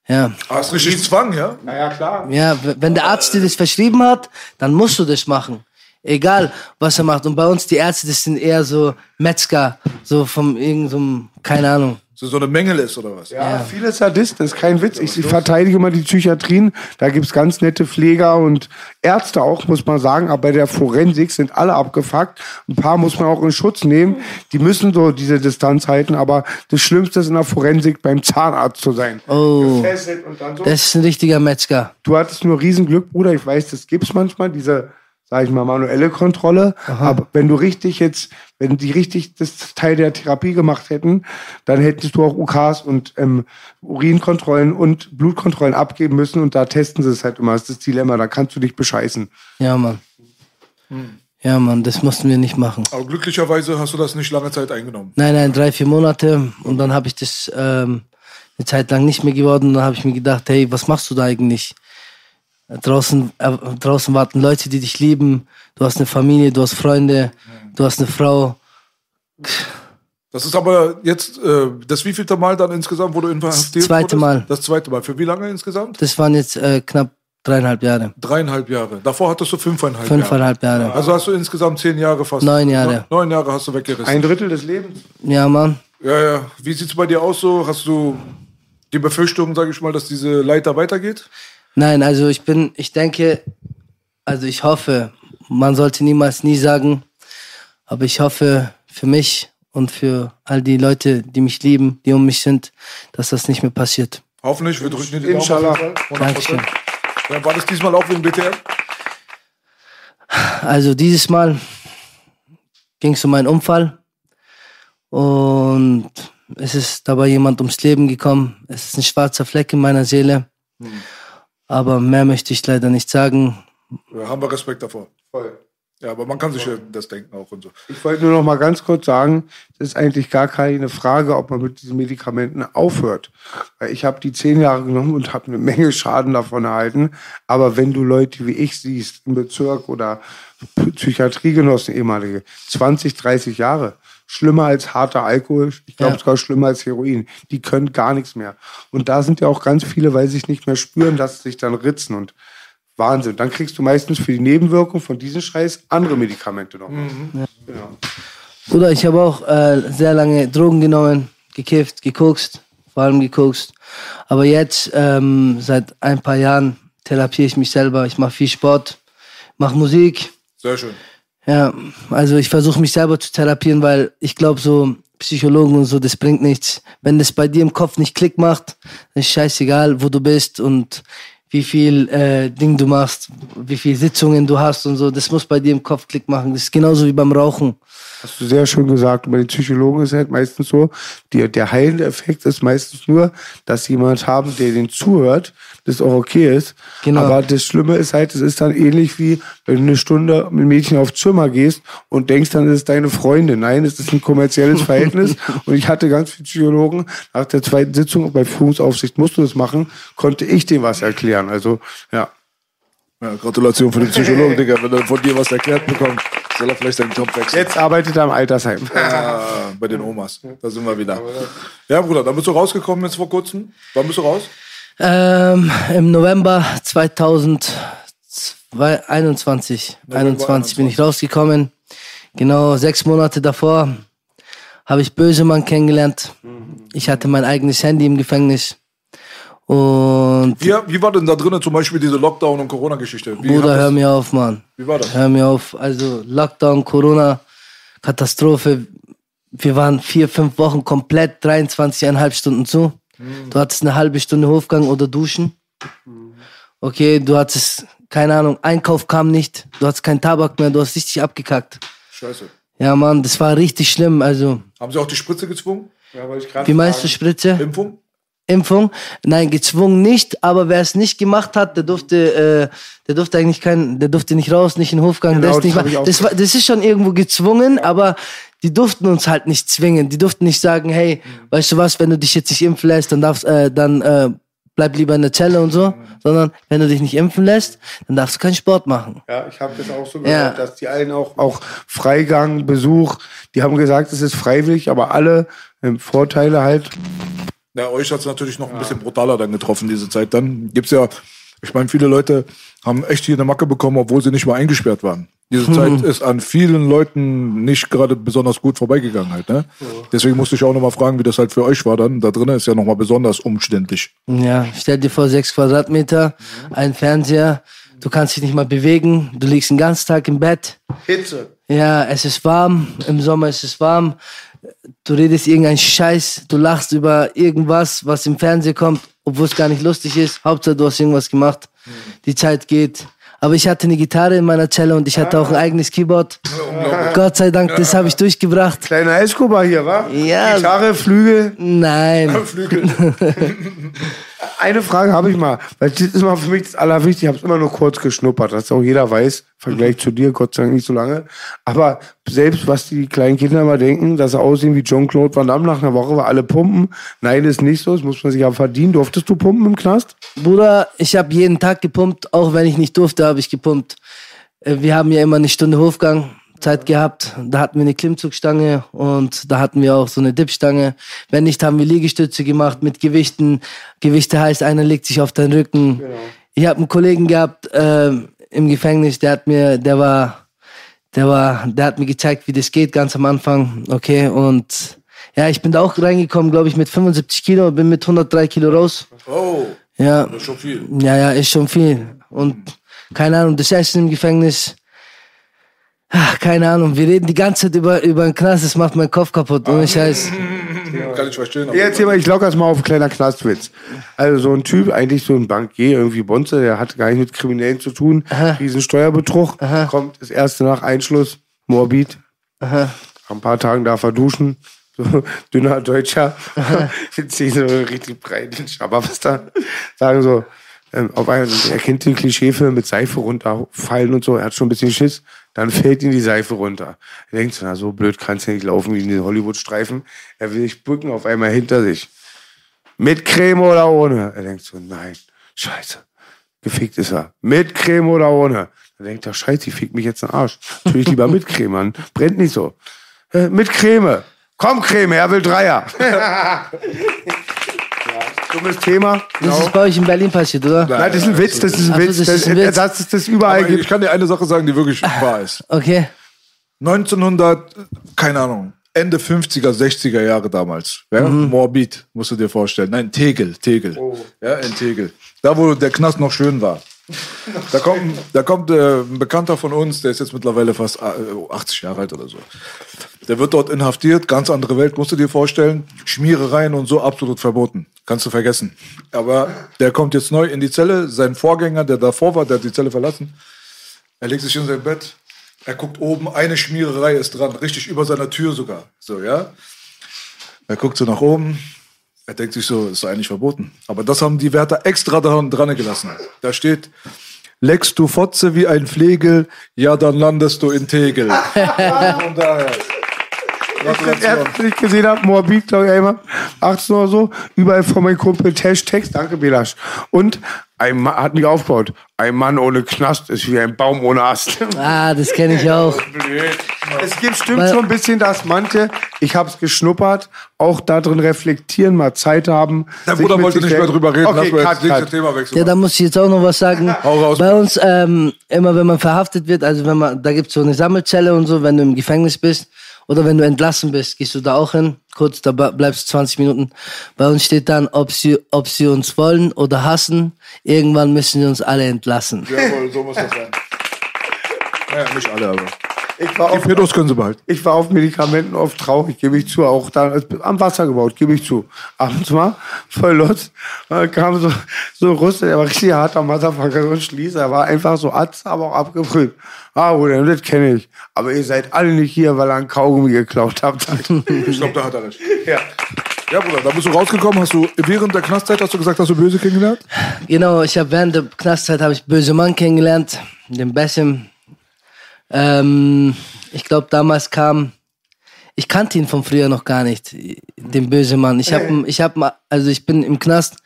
Ja. Hast du richtig Zwang, ja? Na ja, klar. Ja, wenn der Arzt dir das verschrieben hat, dann musst du das machen. Egal, was er macht. Und bei uns, die Ärzte, das sind eher so Metzger, so vom irgendeinem, keine Ahnung. So, so eine Mängel ist oder was? Ja, viele Sadisten, ist kein Witz. Ich, ich verteidige immer die Psychiatrien. Da gibt's ganz nette Pfleger und Ärzte auch, muss man sagen. Aber bei der Forensik sind alle abgefuckt. Ein paar muss man auch in Schutz nehmen. Die müssen so diese Distanz halten. Aber das Schlimmste ist in der Forensik beim Zahnarzt zu sein. Oh, Gefesselt und dann so. das ist ein richtiger Metzger. Du hattest nur Riesenglück, Bruder. Ich weiß, das gibt's manchmal, diese, sag ich mal, manuelle Kontrolle. Aber wenn du richtig jetzt, wenn die richtig das Teil der Therapie gemacht hätten, dann hättest du auch UKs und ähm, Urinkontrollen und Blutkontrollen abgeben müssen. Und da testen sie es halt immer. Das ist das Dilemma. Da kannst du dich bescheißen. Ja, Mann. Ja, Mann, das mussten wir nicht machen. Aber glücklicherweise hast du das nicht lange Zeit eingenommen. Nein, nein, drei, vier Monate. Und dann habe ich das ähm, eine Zeit lang nicht mehr geworden. Und dann habe ich mir gedacht, hey, was machst du da eigentlich? Draußen, äh, draußen warten Leute, die dich lieben. Du hast eine Familie, du hast Freunde, du hast eine Frau. Das ist aber jetzt äh, das wievielte Mal dann insgesamt, wo du inhaftiert zweite wurdest? Mal. Das zweite Mal. Für wie lange insgesamt? Das waren jetzt äh, knapp dreieinhalb Jahre. Dreieinhalb Jahre. Davor hattest du fünfeinhalb, Fünfeinhalb Jahre. Jahre. Also hast du insgesamt zehn Jahre fast. Neun Jahre. Neun Jahre hast du weggerissen. Ein Drittel des Lebens. Ja, Mann. Ja, ja. Wie sieht's bei dir aus so? Hast du die Befürchtung, sage ich mal, dass diese Leiter weitergeht? Nein, also ich bin, ich denke, also ich hoffe, man sollte niemals nie sagen, aber ich hoffe für mich und für all die Leute, die mich lieben, die um mich sind, dass das nicht mehr passiert. Hoffentlich, wir drücken dir die Daumen. Inshallah. auf jeden Fall. 100%. Dankeschön. Ja, war das diesmal auch wegen BTM? Also dieses Mal ging es um einen Unfall und es ist dabei jemand ums Leben gekommen. Es ist ein schwarzer Fleck in meiner Seele, aber mehr möchte ich leider nicht sagen. Ja, haben wir Respekt davor. Voll. Ja, aber man kann sich ja das denken auch und so. Ich wollte nur noch mal ganz kurz sagen, es ist eigentlich gar keine Frage, ob man mit diesen Medikamenten aufhört. Weil ich habe die zehn Jahre genommen und habe eine Menge Schaden davon erhalten. Aber wenn du Leute wie ich siehst im Bezirk oder Psychiatriegenossen ehemalige, 20, 30 Jahre, schlimmer als harter Alkohol. Ich glaube Ja. sogar schlimmer als Heroin. Die können gar nichts mehr. Und da sind ja auch ganz viele, weil sie sich nicht mehr spüren, dass sie sich dann ritzen und Wahnsinn. Dann kriegst du meistens für die Nebenwirkung von diesem Scheiß andere Medikamente noch. Genau. Bruder, ich habe auch äh, sehr lange Drogen genommen, gekifft, gekokst, vor allem gekokst. Aber jetzt, ähm, seit ein paar Jahren, therapiere ich mich selber. Ich mache viel Sport, mache Musik. Sehr schön. Ja, also ich versuche mich selber zu therapieren, weil ich glaube, so Psychologen und so, das bringt nichts. Wenn das bei dir im Kopf nicht Klick macht, ist scheißegal, wo du bist und wie viel äh, Ding du machst, wie viel Sitzungen du hast und so. Das muss bei dir im Kopf Klick machen. Das ist genauso wie beim Rauchen. Hast du sehr schön gesagt. Und bei den Psychologen ist halt meistens so, die, der heilende Effekt ist meistens nur, dass sie jemand haben, der den zuhört, das auch okay ist. Genau. Aber das Schlimme ist halt, es ist dann ähnlich wie, wenn du eine Stunde mit Mädchen auf Zimmer gehst und denkst, dann ist es deine Freundin. Nein, es ist ein kommerzielles Verhältnis. und ich hatte ganz viele Psychologen. Nach der zweiten Sitzung bei Führungsaufsicht musst du das machen, konnte ich dem was erklären. Also, ja. Ja, Gratulation für den Psychologen, Digga. Wenn er von dir was erklärt bekommt, soll er vielleicht seinen Job wechseln. Jetzt arbeitet er im Altersheim. Ah, bei den Omas. Da sind wir wieder. Ja, Bruder, dann bist du rausgekommen jetzt vor kurzem. Wann bist du raus? Ähm, Im November 2021 21 bin ich rausgekommen. Genau sechs Monate davor habe ich Bösemann kennengelernt. Ich hatte mein eigenes Handy im Gefängnis. Und Wie, wie war denn da drinnen zum Beispiel diese Lockdown- und Corona-Geschichte? Bruder, hör mir auf, Mann. wie war das? Hör mir auf. Also Lockdown, Corona, Katastrophe. Wir waren vier, fünf Wochen komplett 23,5 Stunden zu. Du hattest eine halbe Stunde Hofgang oder Duschen. Okay, du hattest, keine Ahnung, Einkauf kam nicht. Du hattest keinen Tabak mehr, du hast richtig abgekackt. Scheiße. Ja, Mann, das war richtig schlimm. Also, Haben sie auch die Spritze gezwungen? Ja, wollte ich wie meinst du. Spritze? Impfung? Impfung? Nein, gezwungen nicht, aber wer es nicht gemacht hat, der durfte, äh, der durfte eigentlich kein, der durfte nicht raus, nicht in den Hofgang, Genau, ist nicht das das, war, das ist schon irgendwo gezwungen, aber die durften uns halt nicht zwingen. Die durften nicht sagen, hey, weißt du was, wenn du dich jetzt nicht impfen lässt, dann darfst, äh, dann äh, bleib lieber in der Zelle und so, sondern wenn du dich nicht impfen lässt, dann darfst du keinen Sport machen. Ja, ich habe das auch so Ja. gehört, dass die allen auch, auch Freigang, Besuch, die haben gesagt, es ist freiwillig, aber alle ähm, Vorteile halt. Ja, euch hat es natürlich noch ein bisschen brutaler dann getroffen, diese Zeit. Dann gibt's ja, ich meine, viele Leute haben echt hier eine Macke bekommen, obwohl sie nicht mal eingesperrt waren. Diese Zeit ist an vielen Leuten nicht gerade besonders gut vorbeigegangen halt. Ne? Deswegen musste ich auch nochmal fragen, wie das halt für euch war dann. Da drinnen ist ja nochmal besonders umständlich. Ja, stell dir vor, sechs Quadratmeter, ein Fernseher, du kannst dich nicht mal bewegen, du liegst den ganzen Tag im Bett. Hitze. Ja, es ist warm, im Sommer ist es warm. Du redest irgendeinen Scheiß, du lachst über irgendwas, was im Fernsehen kommt, obwohl es gar nicht lustig ist. Hauptsache, du hast irgendwas gemacht. Die Zeit geht. Aber ich hatte eine Gitarre in meiner Zelle und ich hatte auch ein eigenes Keyboard. Gott sei Dank, das habe ich durchgebracht. Kleiner Escobar hier, wa? Ja. Gitarre, Flügel. Nein. Flügel. Eine Frage habe ich mal, weil das ist mal für mich das Allerwichtigste. Ich habe es immer nur kurz geschnuppert, dass auch jeder weiß. Im Vergleich zu dir, Gott sei Dank nicht so lange. Aber selbst was die kleinen Kinder immer denken, dass sie aussehen wie Jean-Claude Van Damme nach einer Woche, weil alle pumpen. Nein, ist nicht so. Das muss man sich aber verdienen. Durftest du pumpen im Knast? Bruder, ich habe jeden Tag gepumpt, auch wenn ich nicht durfte, habe ich gepumpt. Äh, Wir haben ja immer eine Stunde Hofgang Zeit gehabt. Da hatten wir eine Klimmzugstange und da hatten wir auch so eine Dipstange. Wenn nicht, haben wir Liegestütze gemacht mit Gewichten. Gewichte heißt, einer legt sich auf den Rücken. Ich habe einen Kollegen gehabt äh, im Gefängnis, der hat mir, der war, der war, der hat mir gezeigt, wie das geht ganz am Anfang. Okay, und ja, ich bin da auch reingekommen, glaube ich, mit 75 Kilo, bin mit 103 Kilo raus. Oh, Ja, das ist schon viel. ja, ja, ist schon viel. Und keine Ahnung, das Essen im Gefängnis. Ach, keine Ahnung, wir reden die ganze Zeit über, über den Knast, das macht meinen Kopf kaputt. Ohne Scheiß. Kann ich verstehen. aber- Ja, erzähl mal, ich locker es mal auf einen kleiner Knastwitz. Also so ein Typ, eigentlich so ein Bankier, irgendwie Bonze, der hat gar nicht mit Kriminellen zu tun. Riesen Steuerbetrug. Kommt das erste nach Einschluss, Morbid. Nach ein paar Tagen darf er duschen. So, dünner Deutscher. Ziehen so richtig breit Schabber, was da. Sagen so, ähm, auf einmal, er kennt den Klischeefilm mit Seife runterfallen und so, er hat schon ein bisschen Schiss, dann fällt ihm die Seife runter. Er denkt so, na, so blöd kann es ja nicht laufen wie in den Hollywood-Streifen. Er will sich bücken, auf einmal hinter sich. Mit Creme oder ohne? Er denkt so, nein, scheiße. Gefickt ist er. Mit Creme oder ohne? Dann denkt er, scheiße, ich fick mich jetzt in den Arsch. Natürlich lieber mit Creme, Mann. Brennt nicht so. Äh, mit Creme. Komm, Creme, er will Dreier. dummes Thema. Das ist bei euch in Berlin passiert, oder? Nein, das ist ein Witz, das ist ein Ach Witz. das ist ein Witz. das das überall Aber ich kann dir eine Sache sagen, die wirklich wahr ist. Okay. 1900, keine Ahnung, Ende 50er, 60er Jahre damals. Ja? Morbid, musst du dir vorstellen. Nein, Tegel, Tegel. Ja, in Tegel. Da, wo der Knast noch schön war. Da kommt, da kommt äh, ein Bekannter von uns, der ist jetzt mittlerweile fast äh, 80 Jahre alt oder so. Der wird dort inhaftiert, ganz andere Welt, musst du dir vorstellen. Schmierereien und so absolut verboten. Kannst du vergessen. Aber der kommt jetzt neu in die Zelle. Sein Vorgänger, der davor war, der hat die Zelle verlassen. Er legt sich in sein Bett. Er guckt oben, eine Schmiererei ist dran, richtig über seiner Tür sogar. So, ja. Er guckt so nach oben. Er denkt sich so, ist eigentlich verboten. Aber das haben die Wärter extra dran, dran gelassen. Da steht, leckst du Fotze wie ein Flegel, ja, dann landest du in Tegel. Von daher. Gratulation. Erst, als ich gesehen habe, Morbid, glaube ich, einmal, 18 oder so, überall von meinem Kumpel Hashtags, danke Belasch. Und ein Mann hat mich aufgebaut. Ein Mann ohne Knast ist wie ein Baum ohne Ast. Ah, das kenne ich auch. Es gibt stimmt Weil- so ein bisschen, dass manche, ich habe es geschnuppert, auch darin reflektieren, mal Zeit haben. Der Bruder wollte nicht mehr drüber reden. Okay, Lass cut, das cut. Thema wechseln. Ja, da muss ich jetzt auch noch was sagen. Raus. Bei uns, ähm, immer wenn man verhaftet wird, also wenn man, da gibt's so eine Sammelzelle und so, wenn du im Gefängnis bist oder wenn du entlassen bist, gehst du da auch hin, kurz, da ble- bleibst du 20 Minuten. Bei uns steht dann, ob sie, ob sie uns wollen oder hassen, irgendwann müssen sie uns alle entlassen. Jawohl, so muss das sein. Naja, nicht alle, aber. Ich war auf, Pedos können sie behalten. ich war auf Medikamenten oft traurig, gebe ich zu. Auch da am Wasser gebaut, gebe ich zu. Abends mal, voll da kam so, so ein Russe, der war richtig harter Motherfucker, so ein Schließer, er war einfach so Atz, aber auch abgebrüht. Ah, Bruder, das kenne ich. Aber ihr seid alle nicht hier, weil ihr einen Kaugummi geklaut habt. Ich glaube, da hat er recht. ja. Ja, Bruder, da bist du rausgekommen. Hast du während der Knastzeit hast du gesagt, hast du böse kennengelernt? Genau, ich habe während der Knastzeit habe ich böse Mann kennengelernt, den Bessim. Ähm, ich glaube, damals kam, ich kannte ihn von früher noch gar nicht, den böse Mann. Ich habe, ich habe, also ich bin im Knast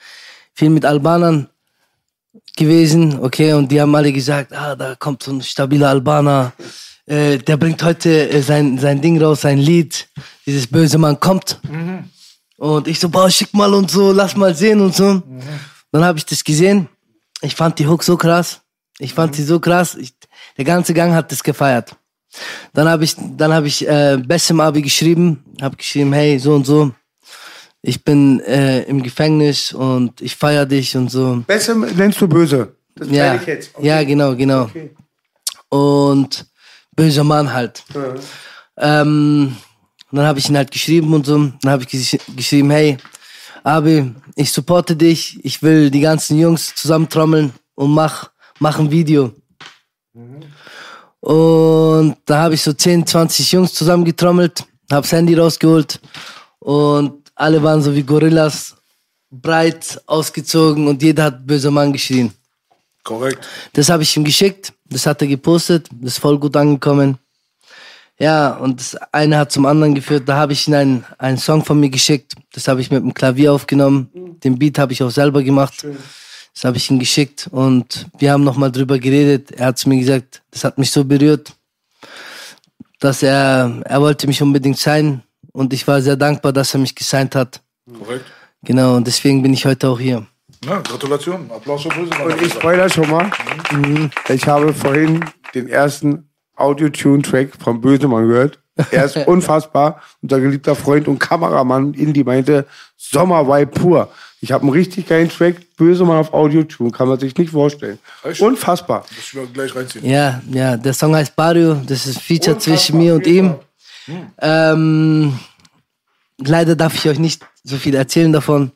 viel mit Albanern gewesen, okay, und die haben alle gesagt, ah, da kommt so ein stabiler Albaner, äh, der bringt heute äh, sein sein Ding raus, sein Lied, dieses böse Mann kommt. Und ich so, boah, schick mal und so, lass mal sehen und so. Dann habe ich das gesehen. Ich fand die Hook so krass. Ich fand sie so krass. Ich, der ganze Gang hat das gefeiert. Dann habe ich, dann habe ich äh, Bessim Abi geschrieben, habe geschrieben, hey, so und so. Ich bin äh, im Gefängnis und ich feier dich und so. Besser nennst du böse. Das Ja, ich jetzt. Okay. ja, genau, genau. Okay. Und böser Mann halt. Ähm, und dann habe ich ihn halt geschrieben und so. Dann habe ich gesch geschrieben, hey, Abi, ich supporte dich. Ich will die ganzen Jungs zusammentrommeln und mach, mach ein Video. Und da habe ich so 10, 20 Jungs zusammengetrommelt, hab's Handy rausgeholt und alle waren so wie Gorillas, breit ausgezogen und jeder hat böser Mann geschrien. Korrekt. Das habe ich ihm geschickt, das hat er gepostet, das ist voll gut angekommen. Ja, und das eine hat zum anderen geführt. Da habe ich ihm einen, einen Song von mir geschickt. Das habe ich mit dem Klavier aufgenommen. Den Beat habe ich auch selber gemacht. Das habe ich ihm geschickt und wir haben nochmal drüber geredet. Er hat zu mir gesagt, das hat mich so berührt, dass er, er wollte mich unbedingt sein und ich war sehr dankbar, dass er mich gesigned hat. Korrekt. Genau, und deswegen bin ich heute auch hier. Ja, Gratulation. Applaus für Böse. Und ich spoiler schon mal. Ich habe vorhin den ersten Audio-Tune-Track von Bösemann gehört. Er ist unfassbar. Unser geliebter Freund und Kameramann Indy meinte, Sommervibe pur. Ich habe einen richtig geilen Track, Bösemann auf Audio-Tune. Kann man sich nicht vorstellen. Echt? Unfassbar. Das ich gleich reinziehen. Ja, ja, der Song heißt Barrio, das ist ein Feature zwischen mir und ihm. Ähm, leider darf ich euch nicht so viel erzählen davon,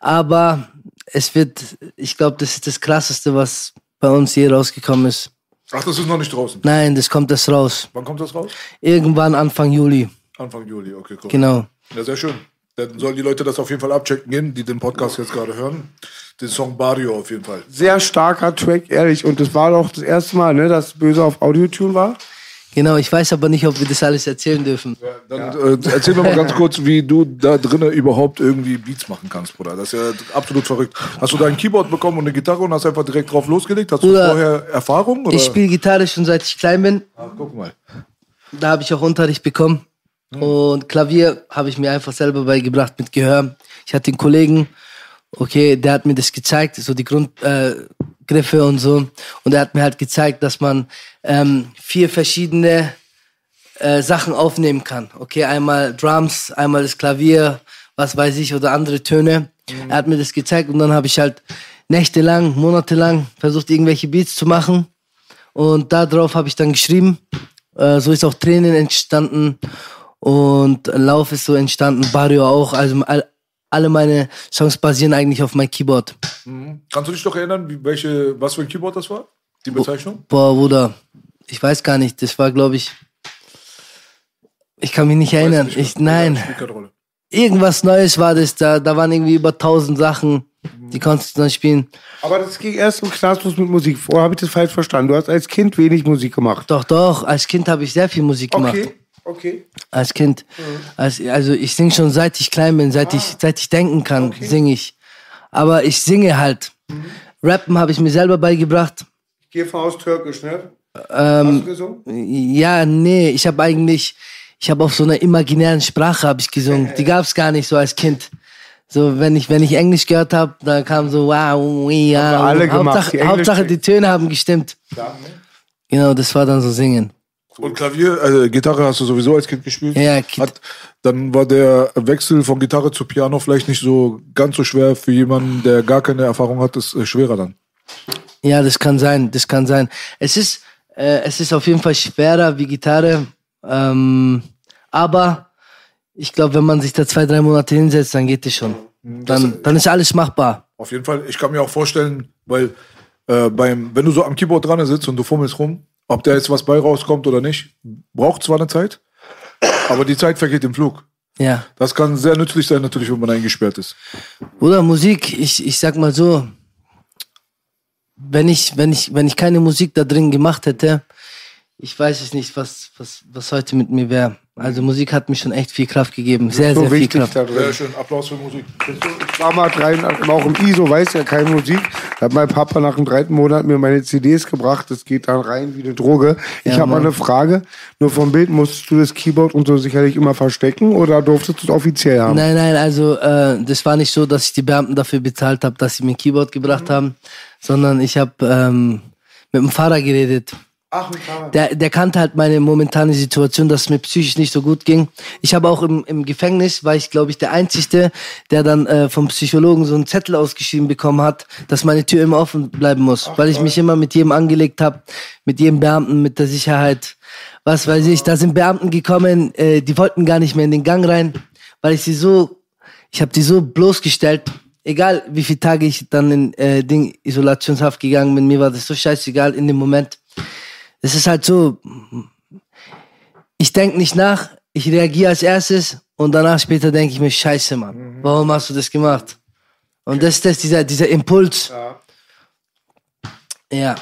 aber es wird, ich glaube, das ist das Krasseste, was bei uns je rausgekommen ist. Ach, das ist noch nicht draußen. Nein, das kommt erst raus. Wann kommt das raus? Irgendwann Anfang Juli, Anfang Juli, okay, cool. genau. Ja, sehr schön. Dann sollen die Leute das auf jeden Fall abchecken gehen, die den Podcast jetzt gerade hören. Den Song Barrio auf jeden Fall. Sehr starker Track, ehrlich. Und das war doch das erste Mal, ne, dass Böse auf Audio-Tune war. Genau, ich weiß aber nicht, ob wir das alles erzählen dürfen. Dann äh, erzähl mir mal ganz kurz, wie du da drinnen überhaupt irgendwie Beats machen kannst, Bruder. Das ist ja absolut verrückt. Hast du da ein Keyboard bekommen und eine Gitarre und hast einfach direkt drauf losgelegt? Hast du Bruder, vorher Erfahrung? Oder? Ich spiele Gitarre schon seit ich klein bin. Ah, guck mal. Da habe ich auch Unterricht bekommen. Und Klavier habe ich mir einfach selber beigebracht mit Gehör. Ich hatte einen Kollegen, okay, der hat mir das gezeigt, so die Grundgriffe äh, Griffe und so. Und er hat mir halt gezeigt, dass man ähm, vier verschiedene äh, Sachen aufnehmen kann. Okay, einmal Drums, einmal das Klavier, was weiß ich, oder andere Töne. Mhm. Er hat mir das gezeigt und dann habe ich halt nächtelang, monatelang versucht, irgendwelche Beats zu machen. Und darauf habe ich dann geschrieben. Äh, so ist auch Tränen entstanden und Lauf ist so entstanden, Barrio auch. Also all, alle meine Songs basieren eigentlich auf meinem Keyboard. Mhm. Kannst du dich doch erinnern, wie, welche, was für ein Keyboard das war? Die Bezeichnung? Boah, Bruder, ich weiß gar nicht. Das war, glaube ich. Ich kann mich nicht erinnern. Nicht ich, nein. Irgendwas Neues war das da. Da waren irgendwie über tausend Sachen. Die konntest du dann spielen. Aber das ging erst im Knastlos mit Musik. Vorher habe ich das falsch verstanden. Du hast als Kind wenig Musik gemacht. Doch, doch. Als Kind habe ich sehr viel Musik gemacht. Okay. Als Kind. Mhm. Als, also ich singe schon seit ich klein bin, seit, ah. ich, seit ich denken kann, okay. singe ich. Aber ich singe halt. Mhm. Rappen habe ich mir selber beigebracht. Ich gehe von aus Türkisch, ne? Ähm, Hast du gesungen? Ja, nee, ich habe eigentlich, ich habe auf so einer imaginären Sprache habe ich gesungen. Die gab es gar nicht so als Kind. So, wenn ich, wenn ich Englisch gehört habe, da kam so wow, ja. Alle gemacht, Hauptsache, die, Hauptsache die Töne haben gestimmt. Ja, ne? Genau, das war dann so Singen. Und Klavier, also Gitarre hast du sowieso als Kind gespielt? Ja, kind. Hat, dann war der Wechsel von Gitarre zu Piano vielleicht nicht so ganz so schwer für jemanden, der gar keine Erfahrung hat, ist äh, schwerer dann. Ja, das kann sein, das kann sein. Es ist, äh, es ist auf jeden Fall schwerer wie Gitarre, ähm, aber ich glaube, wenn man sich da zwei, drei Monate hinsetzt, dann geht es schon. Mhm, dann, das, dann ist alles machbar. Auf jeden Fall. Ich kann mir auch vorstellen, weil äh, beim, wenn du so am Keyboard dran sitzt und du fummelst rum, ob da jetzt was bei rauskommt oder nicht, braucht zwar eine Zeit, aber die Zeit vergeht im Flug. Ja. Das kann sehr nützlich sein, natürlich, wenn man eingesperrt ist. Oder Musik, ich, ich sag mal so, wenn ich, wenn ich, wenn ich keine Musik da drin gemacht hätte, ich weiß es nicht, was, was, was heute mit mir wäre. Also Musik hat mir schon echt viel Kraft gegeben. Sehr, so sehr viel Kraft. Sehr schön. Applaus für Musik. Ich war mal drei, auch im ISO, weiß ja keine Musik. Da hat mein Papa nach dem dritten Monat mir meine CDs gebracht. Das geht dann rein wie eine Droge. Ich ja, habe mal eine Frage. Nur vom Bild musstest du das Keyboard und so sicherlich immer verstecken oder durftest du es offiziell haben? Nein, nein, also äh, das war nicht so, dass ich die Beamten dafür bezahlt habe, dass sie mir ein Keyboard gebracht mhm. haben, sondern ich habe ähm, mit dem Fahrer geredet. Ach, der, der kannte halt meine momentane Situation, dass es mir psychisch nicht so gut ging. Ich habe auch im, im Gefängnis, war ich glaube ich der Einzige, der dann äh, vom Psychologen so einen Zettel ausgeschrieben bekommen hat, dass meine Tür immer offen bleiben muss, Ach, weil ich mich immer mit jedem angelegt habe, mit jedem Beamten, mit der Sicherheit. Was weiß ich, da sind Beamten gekommen, äh, die wollten gar nicht mehr in den Gang rein, weil ich sie so, ich habe die so bloßgestellt. Egal wie viele Tage ich dann in äh, Ding Isolationshaft gegangen bin, mir war das so scheißegal in dem Moment es ist halt so, ich denke nicht nach, ich reagiere als erstes und danach später denke ich mir, scheiße, Mann, mhm. warum hast du das gemacht? Und das ist das, dieser, dieser Impuls. Ja. ja.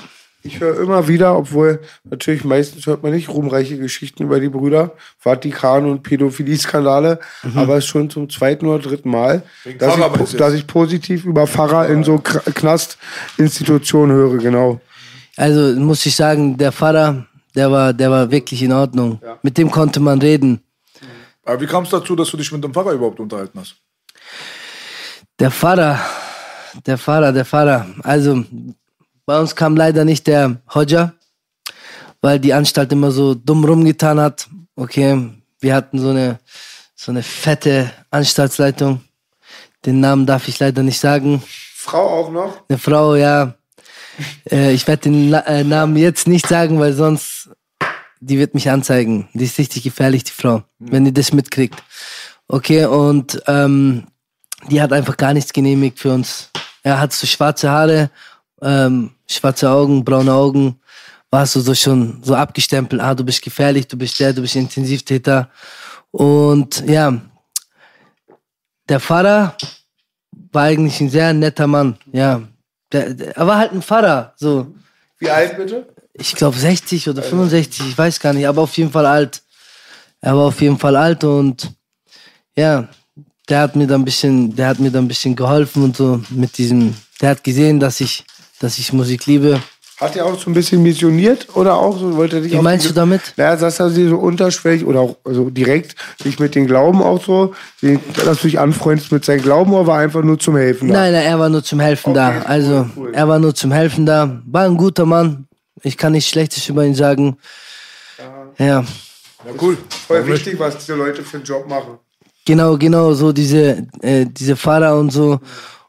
Ich höre immer wieder, obwohl natürlich meistens hört man nicht ruhmreiche Geschichten über die Brüder, Vatikan und Pädophilie-Skandale, mhm. aber es ist schon zum zweiten oder dritten Mal, dass ich, dass ich, positiv über Pfarrer in so Knastinstitutionen höre, genau. Also muss ich sagen, der Pfarrer, der war, der war wirklich in Ordnung. Ja. Mit dem konnte man reden. Aber wie kam es dazu, dass du dich mit dem Pfarrer überhaupt unterhalten hast? Der Pfarrer, der Pfarrer, der Pfarrer. Also bei uns kam leider nicht der Hodja, weil die Anstalt immer so dumm rumgetan hat. Okay, wir hatten so eine, so eine fette Anstaltsleitung. Den Namen darf ich leider nicht sagen. Frau auch noch? Eine Frau, ja. Äh, ich werde den äh, Namen jetzt nicht sagen, weil sonst die wird mich anzeigen. Die ist richtig gefährlich, die Frau, wenn die das mitkriegt. Okay, und ähm, die hat einfach gar nichts genehmigt für uns. Er hat so schwarze Haare, ähm, schwarze Augen, braune Augen. Warst du so schon so abgestempelt, ah, du bist gefährlich, du bist der, du bist Intensivtäter. Und ja, der Pfarrer war eigentlich ein sehr netter Mann. Ja, der, der, er war halt ein Pfarrer. So. Wie alt bitte? Ich glaube 60 oder 65, ich weiß gar nicht, aber auf jeden Fall alt. Er war auf jeden Fall alt und ja, der hat mir dann ein bisschen, der hat mir dann ein bisschen geholfen und so mit diesem, der hat gesehen, dass ich, dass ich Musik liebe. Hat er auch so ein bisschen missioniert oder auch so? Wollte er dich Wie auf meinst du damit? Naja, dass er sie so unterschwellig oder auch also direkt sich mit dem Glauben auch so, dass du dich anfreundest mit seinem Glauben oder war einfach nur zum Helfen da? Nein, nein, er war nur zum Helfen da. cool, Also, cool. er war nur zum Helfen da. War ein guter Mann. Ich kann nichts Schlechtes über ihn sagen. Ja, Ja, cool. Voll wichtig, was diese Leute für einen Job machen. genau, genau, so diese, äh, diese Fahrer und so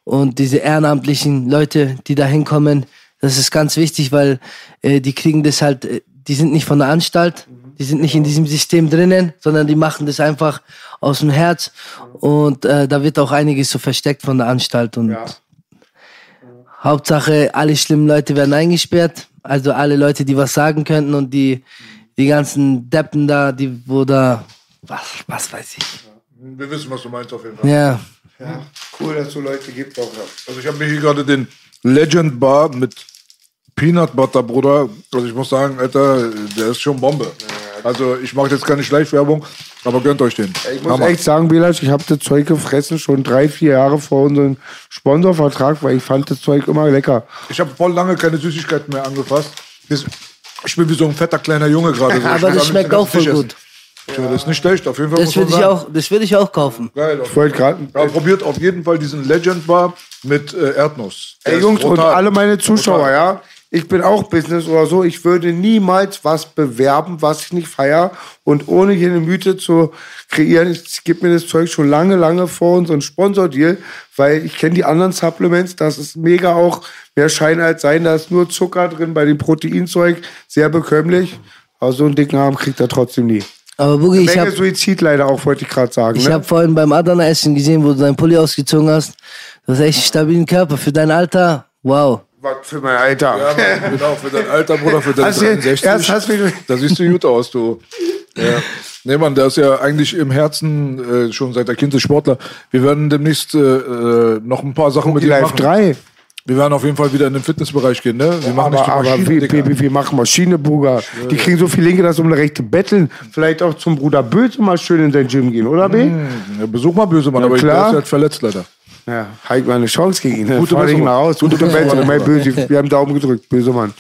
und diese ehrenamtlichen Leute, die da hinkommen. Das ist ganz wichtig, weil äh, die kriegen das halt, äh, die sind nicht von der Anstalt, die sind nicht in diesem System drinnen, sondern die machen das einfach aus dem Herz. Und äh, da wird auch einiges so versteckt von der Anstalt. Und Ja. Hauptsache, alle schlimmen Leute werden eingesperrt. Also alle Leute, die was sagen könnten und die, die ganzen Deppen da, die, wo da, was, was weiß ich. Wir wissen, was du meinst auf jeden Fall. Ja, Ja, cool, dass es so Leute gibt auch. Also ich habe mir hier gerade den Legend Bar mit Peanut Butter, Bruder. Also ich muss sagen, Alter, der ist schon Bombe. Also ich mache jetzt keine Schleichwerbung, aber gönnt euch den. Ich muss echt sagen, Belasch, ich habe das Zeug gefressen schon drei, vier Jahre vor unserem Sponsorvertrag, weil ich fand das Zeug immer lecker. Ich habe voll lange keine Süßigkeiten mehr angefasst. Ich bin wie so ein fetter kleiner Junge gerade. So. Aber das schmeckt auch voll gut. Ja, das ist nicht schlecht, auf jeden Fall Das muss man würde ich auch, das würde ich auch kaufen. Geil. Ich wollte gerade. Ja, probiert auf jeden Fall diesen Legend Bar mit äh, Erdnuss. Der Ey Jungs und alle meine Zuschauer, Brutal. ja. Ich bin auch Business oder so. Ich würde niemals was bewerben, was ich nicht feier. Und ohne hier eine Mythe zu kreieren, ich gebe mir das Zeug schon lange, lange vor unseren Sponsordeal, weil ich kenne die anderen Supplements. Das ist mega auch mehr Schein als sein. Da ist nur Zucker drin bei dem Proteinzeug. Sehr bekömmlich. Aber so einen dicken Arm kriegt er trotzdem nie. Aber Boogie, ich habe Suizid leider auch, wollte ich gerade sagen. ich ne? hab vorhin beim Adana-Essen gesehen, wo du deinen Pulli ausgezogen hast. Du hast echt einen stabilen Körper für dein Alter. Wow. Was für mein Alter. Ja, Mann, genau, für dein Alter, Bruder, für dein Hast du- 63. erst hast du mich- da siehst du gut aus, du. Ja. Nee, Mann, der ist ja eigentlich im Herzen äh, schon seit der Kind Sportler. Wir werden demnächst äh, äh, noch ein paar Sachen mit Die ihm machen. 3. Wir werden auf jeden Fall wieder in den Fitnessbereich gehen, ne? Wir machen nicht die aber, aber wir, wir, wir machen Maschine, Bruder. Die kriegen so viel Linke, dass um eine rechte betteln. Vielleicht auch zum Bruder Böse mal schön in sein Gym gehen, oder B? Ja, besuch mal böse, Mann, aber klar. der ist halt verletzt, leider. Ja, halt mal eine Chance gegen ihn. Gute Fahr dich Besserung. mal aus. Gute Besserung. Böse. Wir haben Daumen gedrückt. Böse Mann.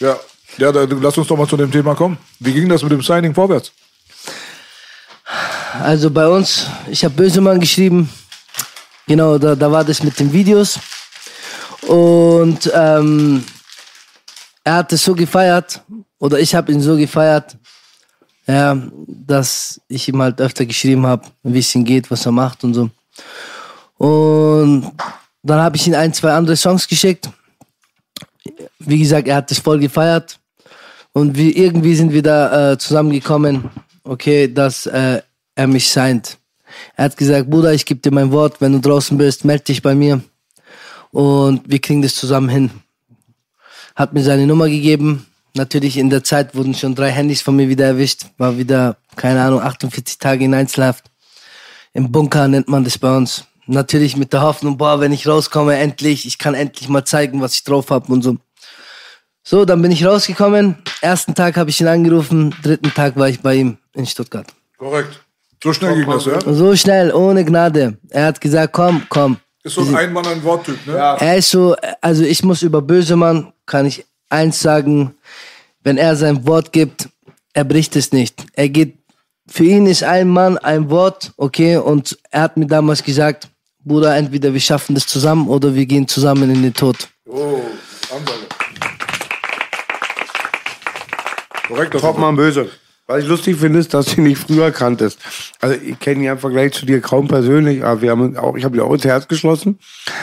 Ja. Ja, da, lass uns doch mal zu dem Thema kommen. Wie ging das mit dem Signing vorwärts? Also bei uns, ich habe Bösemann geschrieben. Genau, da, da war das mit den Videos. Und ähm, er hat es so gefeiert, oder ich habe ihn so gefeiert, ja, dass ich ihm halt öfter geschrieben habe, wie es ihm geht, was er macht und so. Und dann habe ich ihm ein, zwei andere Songs geschickt. Wie gesagt, er hat das voll gefeiert. Und wir, irgendwie sind wir da äh, zusammengekommen, okay, dass äh, er mich signed. Er hat gesagt, Bruder, ich gebe dir mein Wort, wenn du draußen bist, melde dich bei mir. Und wir kriegen das zusammen hin. Hat mir seine Nummer gegeben. Natürlich in der Zeit wurden schon drei Handys von mir wieder erwischt. War wieder, keine Ahnung, 48 Tage in Einzelhaft. Im Bunker nennt man das bei uns. Natürlich mit der Hoffnung, boah, wenn ich rauskomme, endlich, ich kann endlich mal zeigen, was ich drauf habe und so. So, dann bin ich rausgekommen. Ersten Tag habe ich ihn angerufen, dritten Tag war ich bei ihm in Stuttgart. Korrekt. So schnell ging das, ja? So schnell, ohne Gnade. Er hat gesagt, komm, komm. Ist so ein Ein-Mann, ein Worttyp, ne? Er ist so, also ich muss über Bösemann, kann ich eins sagen, wenn er sein Wort gibt, er bricht es nicht. Er geht, für ihn ist ein Mann ein Wort, okay, und er hat mir damals gesagt, Bruder, entweder wir schaffen das zusammen oder wir gehen zusammen in den Tod. Oh, Ansage. Korrekt, das Top Mann böse. Was ich lustig finde, ist, dass du ihn nicht früher kanntest. Also ich kenne ihn ja im Vergleich zu dir kaum persönlich, aber wir haben auch, ich habe ihn auch ins Herz geschlossen.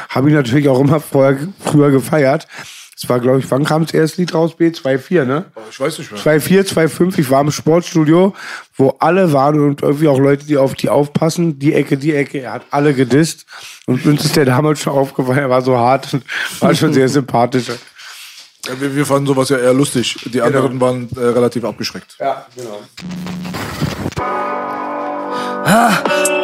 Habe ihn natürlich auch immer vorher, früher gefeiert. Es war, glaube ich, wann kam das erste Lied raus? B? 2.4, ne? Ich weiß nicht mehr. 2.4, 2.5, ich war im Sportstudio, wo alle waren und irgendwie auch Leute, die auf die aufpassen. Die Ecke, die Ecke, er hat alle gedisst. Und uns ist der damals schon aufgefallen, er war so hart und war schon sehr sympathisch. Ja, wir, wir fanden sowas ja eher lustig. Die anderen waren äh, relativ abgeschreckt. Ja, genau.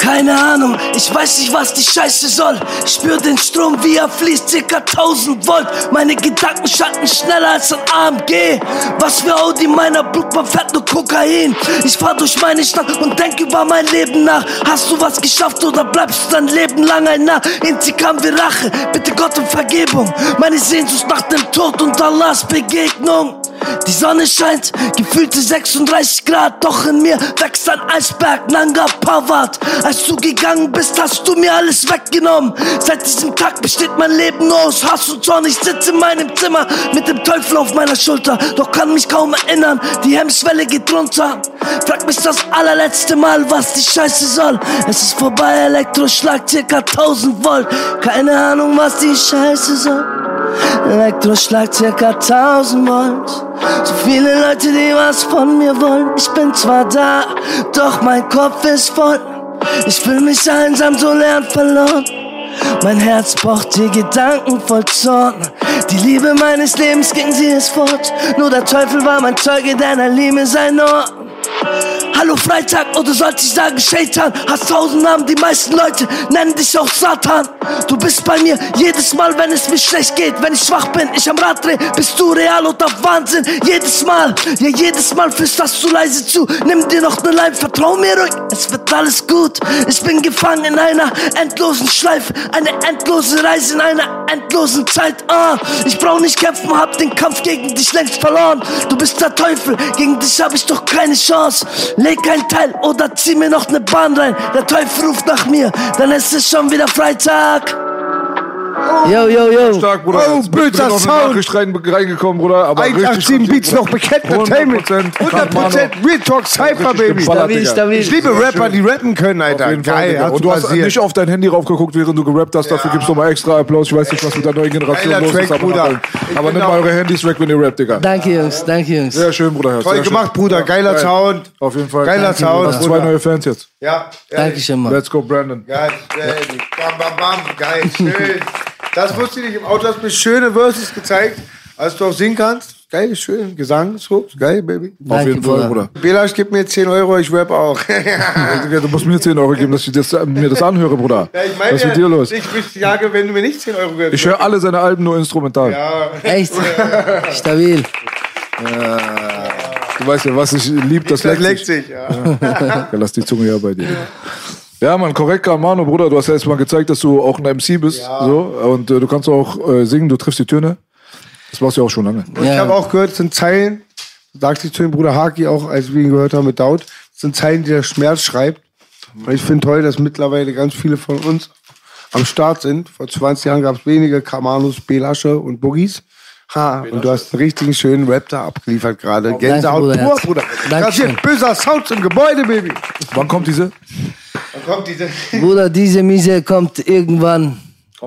Keine Ahnung, ich weiß nicht, was die Scheiße soll. Spür den Strom, wie er fließt, circa 1000 Volt. Meine Gedanken schalten schneller als ein AMG. Was für Audi meiner Blutbahn fährt nur Kokain. Ich fahr durch meine Stadt und denk über mein Leben nach. Hast du was geschafft oder bleibst du dein Leben lang ein Narr? Intikam wie Rache, bitte Gott um Vergebung. Meine Sehnsucht nach dem Tod und Allahs Begegnung. Die Sonne scheint, gefühlte 36 Grad, doch in mir wächst ein Eisberg, Nanga Parvat. Als du gegangen bist, hast du mir alles weggenommen. Seit diesem Tag besteht mein Leben nur aus Hass und Zorn. Ich sitze in meinem Zimmer mit dem Teufel auf meiner Schulter, doch kann mich kaum erinnern, die Hemmschwelle geht runter. Frag mich das allerletzte Mal, was die Scheiße soll. Es ist vorbei, Elektroschlag, circa 1000 Volt. Keine Ahnung, was die Scheiße soll. Elektroschlag circa 1000 Volt. So viele Leute, die was von mir wollen. Ich bin zwar da, doch mein Kopf ist voll. Ich fühle mich einsam, so leer und verloren. Mein Herz pocht die Gedanken voll Zorn. Die Liebe meines Lebens ging sie es fort. Nur der Teufel war mein Zeuge, deiner Liebe sein Ohr. Hallo Freitag oder sollte ich sagen Shaitan? Hast tausend Namen, die meisten Leute nennen dich auch Satan. Du bist bei mir jedes Mal, wenn es mir schlecht geht. Wenn ich schwach bin, ich am Rad dreh, bist du real oder Wahnsinn. Jedes Mal, ja jedes Mal flüsterst du leise zu. Nimm dir noch ne Leim, vertrau mir ruhig, es wird alles gut. Ich bin gefangen in einer endlosen Schleife, eine endlose Reise in einer endlosen Zeit. Ah, ich brauch nicht kämpfen, hab den Kampf gegen dich längst verloren. Du bist der Teufel, gegen dich hab ich doch keine Chance. Leg ein Teil oder zieh mir noch ne Bahn rein. Der Teufel ruft nach mir, dann ist es schon wieder Freitag. Yo, yo, yo. Stark, Bruder. Oh, Jetzt böser bin noch eine Sound. Nachricht rein, reingekommen, Bruder. Aber richtig 187 Beats noch Bekennt Entertainment. 100%. 100% Real Talk Cypher, Baby. Stabil, stabil. Ich liebe Rapper, die rappen können, Alter. Geil, hast Und du hast nicht auf dein Handy raufgeguckt, während du gerappt hast. Dafür gibt's nochmal extra Applaus. Ich weiß nicht, was mit der neuen Generation Geiler los ist. Aber, Bruder. aber, nimm mal eure Handys weg, wenn ihr rappt, Digga. Danke, Jungs, danke, Jungs. Sehr schön, Bruder. Toll gemacht, Bruder. Geiler Geil. Sound. Auf jeden Fall. Geiler Danke, Sound, Du hast zwei neue Fans jetzt. Ja, Dankeschön, Mann. Let's go, Brandon. Geil. Bam, bam, bam. Geil, schön. Das wusste ich nicht. Im Auto hast du mir schöne Verses gezeigt, als du auch singen kannst. Geil, schön. Gesang, so. Geil, Baby. Auf jeden Fall, Bruder. Bruder. Belasch, gib mir 10 Euro, ich rap auch. Du musst mir 10 Euro geben, dass ich das, mir das anhöre, Bruder. Ja, ich Was meine, ist mit dir los? ich sagen, wenn du mir nicht 10 Euro gibst. Ich höre alle seine Alben nur instrumental. ja. Echt? Stabil. Du weißt ja, was ich lieb, das Das leckt leckt sich. sich, ja. Ja, lass die Zunge ja bei dir. Ja, man, korrekt, Mano, Bruder. Du hast ja jetzt mal gezeigt, dass du auch ein MC bist. So, und äh, du kannst auch äh, singen, du triffst die Töne. Das machst du ja auch schon lange. Und ich habe auch gehört, es sind Zeilen, sagt sich zu dem Bruder Haki auch, als wir ihn gehört haben mit Daud, es sind Zeilen, die der Schmerz schreibt. Und ich finde toll, dass mittlerweile ganz viele von uns am Start sind. Vor 20 Jahren gab es wenige Kamanos, Belasche und Boogies. Ha, und du hast einen richtigen schönen Rap da abgeliefert gerade. Gänsehaut Bruder, pur, Herz. Bruder. Dankeschön. Böser Sound im Gebäude, Baby. Wann kommt diese? Dann kommt diese... Bruder, diese Miese kommt irgendwann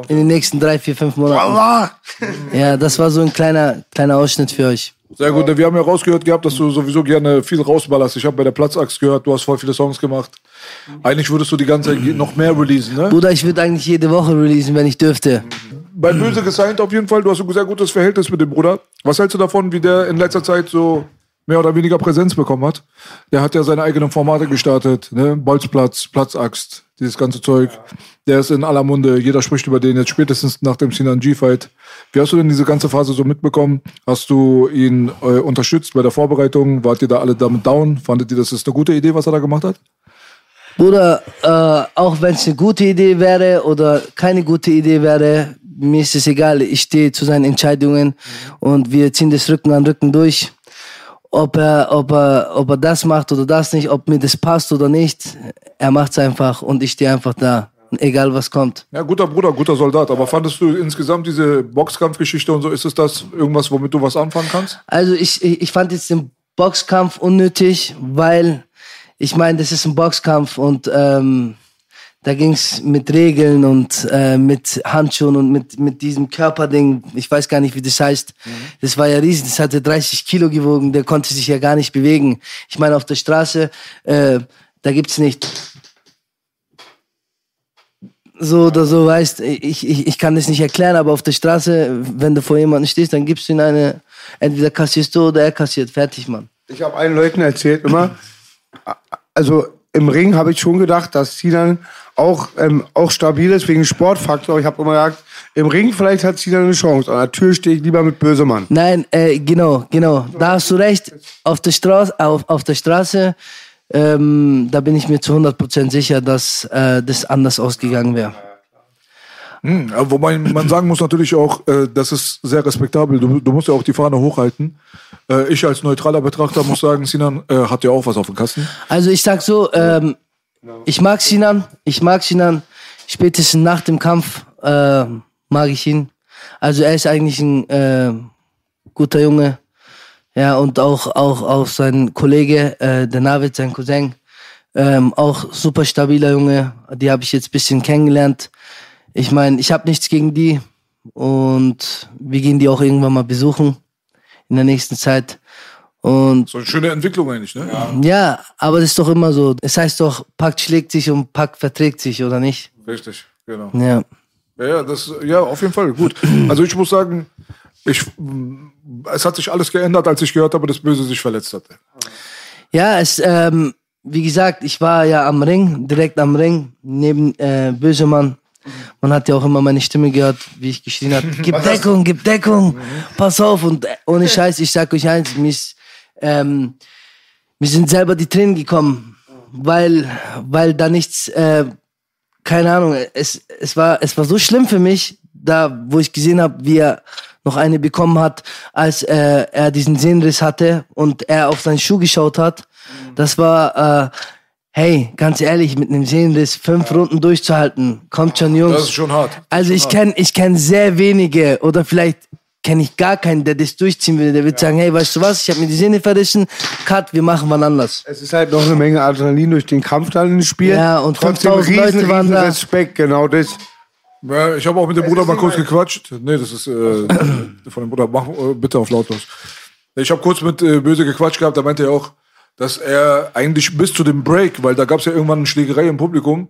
in den nächsten drei, vier, fünf Monaten. Allah. Ja, das war so ein kleiner, kleiner Ausschnitt für euch. Sehr gut. Wir haben ja rausgehört gehabt, dass du sowieso gerne viel rausballerst. Ich habe bei der Platzaxt gehört, du hast voll viele Songs gemacht. Eigentlich würdest du die ganze Zeit noch mehr releasen, ne? Bruder, ich würde eigentlich jede Woche releasen, wenn ich dürfte. Bei Böse gesigned auf jeden Fall. Du hast ein sehr gutes Verhältnis mit dem Bruder. Was hältst du davon, wie der in letzter Zeit so mehr oder weniger Präsenz bekommen hat? Der hat ja seine eigenen Formate gestartet, ne? Bolzplatz, Platzaxt, dieses ganze Zeug. Der ist in aller Munde. Jeder spricht über den jetzt spätestens nach dem Sinan G-Fight. Wie hast du denn diese ganze Phase so mitbekommen? Hast du ihn äh, unterstützt bei der Vorbereitung? Wart ihr da alle damit down? Fandet ihr, das ist eine gute Idee, was er da gemacht hat? Bruder, äh, auch wenn es eine gute Idee wäre oder keine gute Idee wäre, mir ist es egal. Ich stehe zu seinen Entscheidungen und wir ziehen das Rücken an Rücken durch. Ob er, ob, er, ob er das macht oder das nicht, ob mir das passt oder nicht, er macht es einfach und ich stehe einfach da. Egal was kommt. Ja, guter Bruder, guter Soldat. Aber fandest du insgesamt diese Boxkampfgeschichte und so, ist es das irgendwas, womit du was anfangen kannst? Also ich, ich ich fand jetzt den Boxkampf unnötig, weil ich meine, das ist ein Boxkampf und ähm, da ging's mit Regeln und äh, mit Handschuhen und mit, mit diesem Körperding, ich weiß gar nicht, wie das heißt. Das war ja riesig, das hatte 30 Kilo gewogen, der konnte sich ja gar nicht bewegen. Ich meine, auf der Straße, äh, da gibt's nicht so oder so, weißt, ich, ich, ich kann das nicht erklären, aber auf der Straße, wenn du vor jemandem stehst, dann gibst du ihm eine, entweder kassierst du oder er kassiert, fertig, Mann. Ich habe allen Leuten erzählt immer, also im Ring habe ich schon gedacht, dass Sinan auch, ähm, auch stabil ist wegen Sportfaktor. Ich habe immer gesagt, im Ring vielleicht hat Sinan eine Chance. An der Tür stehe ich lieber mit Bösemann. Nein, äh, genau, genau. Da hast du recht. Auf der Straße, auf, auf der Straße, ähm, da bin ich mir zu 100% sicher, dass äh, das anders ausgegangen wäre. Hm, aber wobei man sagen muss natürlich auch, äh, das ist sehr respektabel. Du, du musst ja auch die Fahne hochhalten. Äh, ich als neutraler Betrachter muss sagen, Sinan äh, hat ja auch was auf dem Kasten. Also ich sag so, ähm, ich mag Sinan, ich mag Sinan. Spätestens nach dem Kampf äh, mag ich ihn. Also er ist eigentlich ein äh, guter Junge. Ja, und auch, auch, auch sein Kollege, äh, der Navid, sein Cousin, ähm, auch super stabiler Junge. Die habe ich jetzt bisschen kennengelernt. Ich meine, ich habe nichts gegen die und wir gehen die auch irgendwann mal besuchen in der nächsten Zeit. Und So eine schöne Entwicklung eigentlich, ne? Ja. ja, aber das ist doch immer so. Es heißt doch, Pakt schlägt sich und Pakt verträgt sich, oder nicht? Richtig, genau. Ja. Ja, das, ja, auf jeden Fall, gut. Also ich muss sagen, ich, es hat sich alles geändert, als ich gehört habe, dass Böse sich verletzt hatte. Ja, es, ähm, wie gesagt, ich war ja am Ring, direkt am Ring, neben äh, Bösemann. Man hat ja auch immer meine Stimme gehört, wie ich geschrien habe, gib Deckung, gib Deckung, pass auf. Und äh, ohne Scheiß, ich sag euch eins, mir, ist, ähm, mir sind selber die Tränen gekommen, weil, weil da nichts, äh, keine Ahnung, es, es, war, es war so schlimm für mich, da wo ich gesehen habe, wie er noch eine bekommen hat, als äh, er diesen Sehnenriss hatte und er auf seinen Schuh geschaut hat. Das war, äh, hey, ganz ehrlich, mit einem Sehnenriss fünf Runden durchzuhalten, kommt schon, Jungs. Das ist schon hart. Also ich kenne ich kenn sehr wenige oder vielleicht kenne ich gar keinen, der das durchziehen will. Der wird sagen, hey, weißt du was, ich habe mir die Sehne verrissen, cut, wir machen wann anders. Es ist halt noch eine Menge Adrenalin durch den Kampf dann im Spiel. Ja, und trotzdem 5000 riesen, Leute waren riesen da. Respekt, genau das. Ja, ich habe auch mit dem Bruder mal kurz gequatscht. Nee, das ist äh, von dem Bruder. Mach äh, bitte auf lautlos. Ich habe kurz mit äh, Böse gequatscht gehabt. Da meinte er auch, dass er eigentlich bis zu dem Break, weil da gab es ja irgendwann eine Schlägerei im Publikum,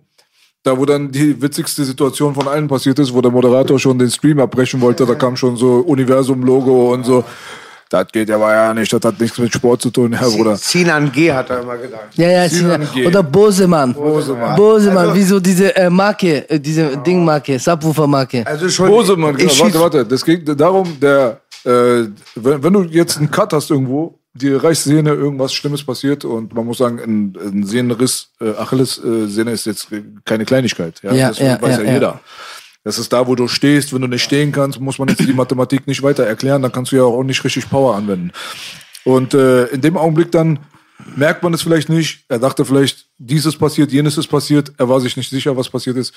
da wo dann die witzigste Situation von allen passiert ist, wo der Moderator schon den Stream abbrechen wollte. Da kam schon so Universum-Logo und so. Das geht ja aber ja nicht. Das hat nichts mit Sport zu tun, Herr Bruder. Sinan G hat er immer gedacht. Ja, ja, Sinan Sinan. G. oder Bosemann. Bosemann. Bosemann, Also- wie so diese äh, Marke, äh, diese Dingmarke, Subwoofer-Marke. Also schon. Bosemann, ich genau. Warte, warte. Das geht darum, der, äh, wenn, wenn du jetzt einen Cut hast irgendwo, die Reichssehne, irgendwas Schlimmes passiert und man muss sagen, ein, ein Sehnenriss, äh, Achilles-Sehne ist jetzt keine Kleinigkeit. Ja, Ja, das ja, weiß ja, ja, jeder. Das ist da, wo du stehst. Wenn du nicht stehen kannst, muss man jetzt die Mathematik nicht weiter erklären. Dann kannst du ja auch nicht richtig Power anwenden. Und äh, in dem Augenblick dann merkt man es vielleicht nicht. Er dachte vielleicht, dieses passiert, jenes ist passiert. Er war sich nicht sicher, was passiert ist.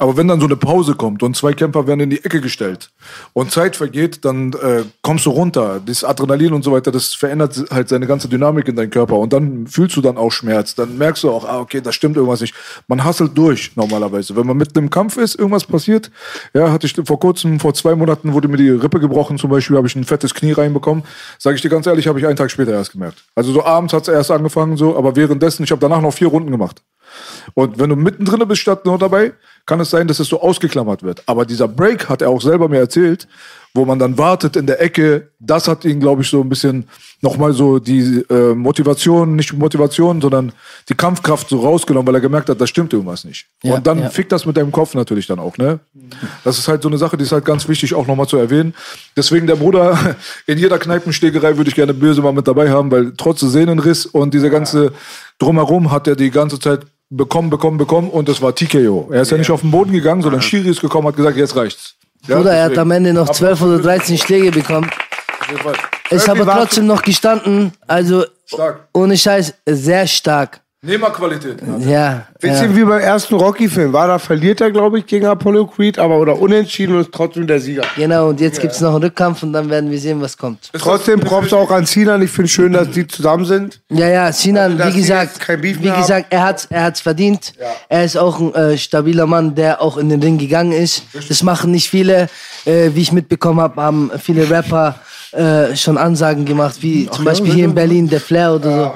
Aber wenn dann so eine Pause kommt und zwei Kämpfer werden in die Ecke gestellt und Zeit vergeht, dann äh, kommst du runter. Das Adrenalin und so weiter, das verändert halt seine ganze Dynamik in deinem Körper. Und dann fühlst du dann auch Schmerz. Dann merkst du auch, ah, okay, da stimmt irgendwas nicht. Man hasselt durch normalerweise. Wenn man mitten im Kampf ist, irgendwas passiert. Ja, hatte ich vor kurzem, vor zwei Monaten wurde mir die Rippe gebrochen zum Beispiel, habe ich ein fettes Knie reinbekommen. Sage ich dir ganz ehrlich, habe ich einen Tag später erst gemerkt. Also so abends hat es erst angefangen, so, aber währenddessen, ich habe danach noch vier Runden gemacht. Und wenn du mittendrin bist statt nur dabei, kann es sein, dass es so ausgeklammert wird. Aber dieser Break hat er auch selber mir erzählt, wo man dann wartet in der Ecke, das hat ihn, glaube ich, so ein bisschen nochmal so die äh, Motivation, nicht Motivation, sondern die Kampfkraft so rausgenommen, weil er gemerkt hat, da stimmt irgendwas nicht. Ja, Und dann ja. fickt das mit deinem Kopf natürlich dann auch, ne? Das ist halt so eine Sache, die ist halt ganz wichtig auch nochmal zu erwähnen. Deswegen der Bruder, in jeder Kneipenstegerei würde ich gerne böse mal mit dabei haben, weil trotz Sehnenriss und diese ganze drumherum hat er die ganze Zeit bekommen, bekommen, bekommen und das war TKO. Er ist ja, nicht auf den Boden gegangen, sondern Schiri ist gekommen, hat gesagt, jetzt reicht's. Ja, Oder er hat am Ende noch 12 oder 13 Schläge bekommen. Auf. Ist aber trotzdem noch gestanden. Also Stark. ohne Scheiß, sehr stark. Nehmerqualität. Ja. Bisschen ja. wie beim ersten Rocky-Film. War da verliert er, glaube ich, gegen Apollo Creed, aber oder unentschieden und ist trotzdem der Sieger. Genau, und jetzt gibt's noch einen Rückkampf und dann werden wir sehen, was kommt. Trotzdem Props auch an Sinan. Ich finde schön, dass die zusammen sind. Ja, ja, Sinan, Also, wie gesagt, jetzt kein Beef wie gesagt, er hat's, er hat's verdient. Er ist auch ein äh, stabiler Mann, der auch in den Ring gegangen ist. Das machen nicht viele. Äh, wie ich mitbekommen habe, haben viele Rapper äh, schon Ansagen gemacht, wie zum Beispiel hier in Berlin der Flair oder so.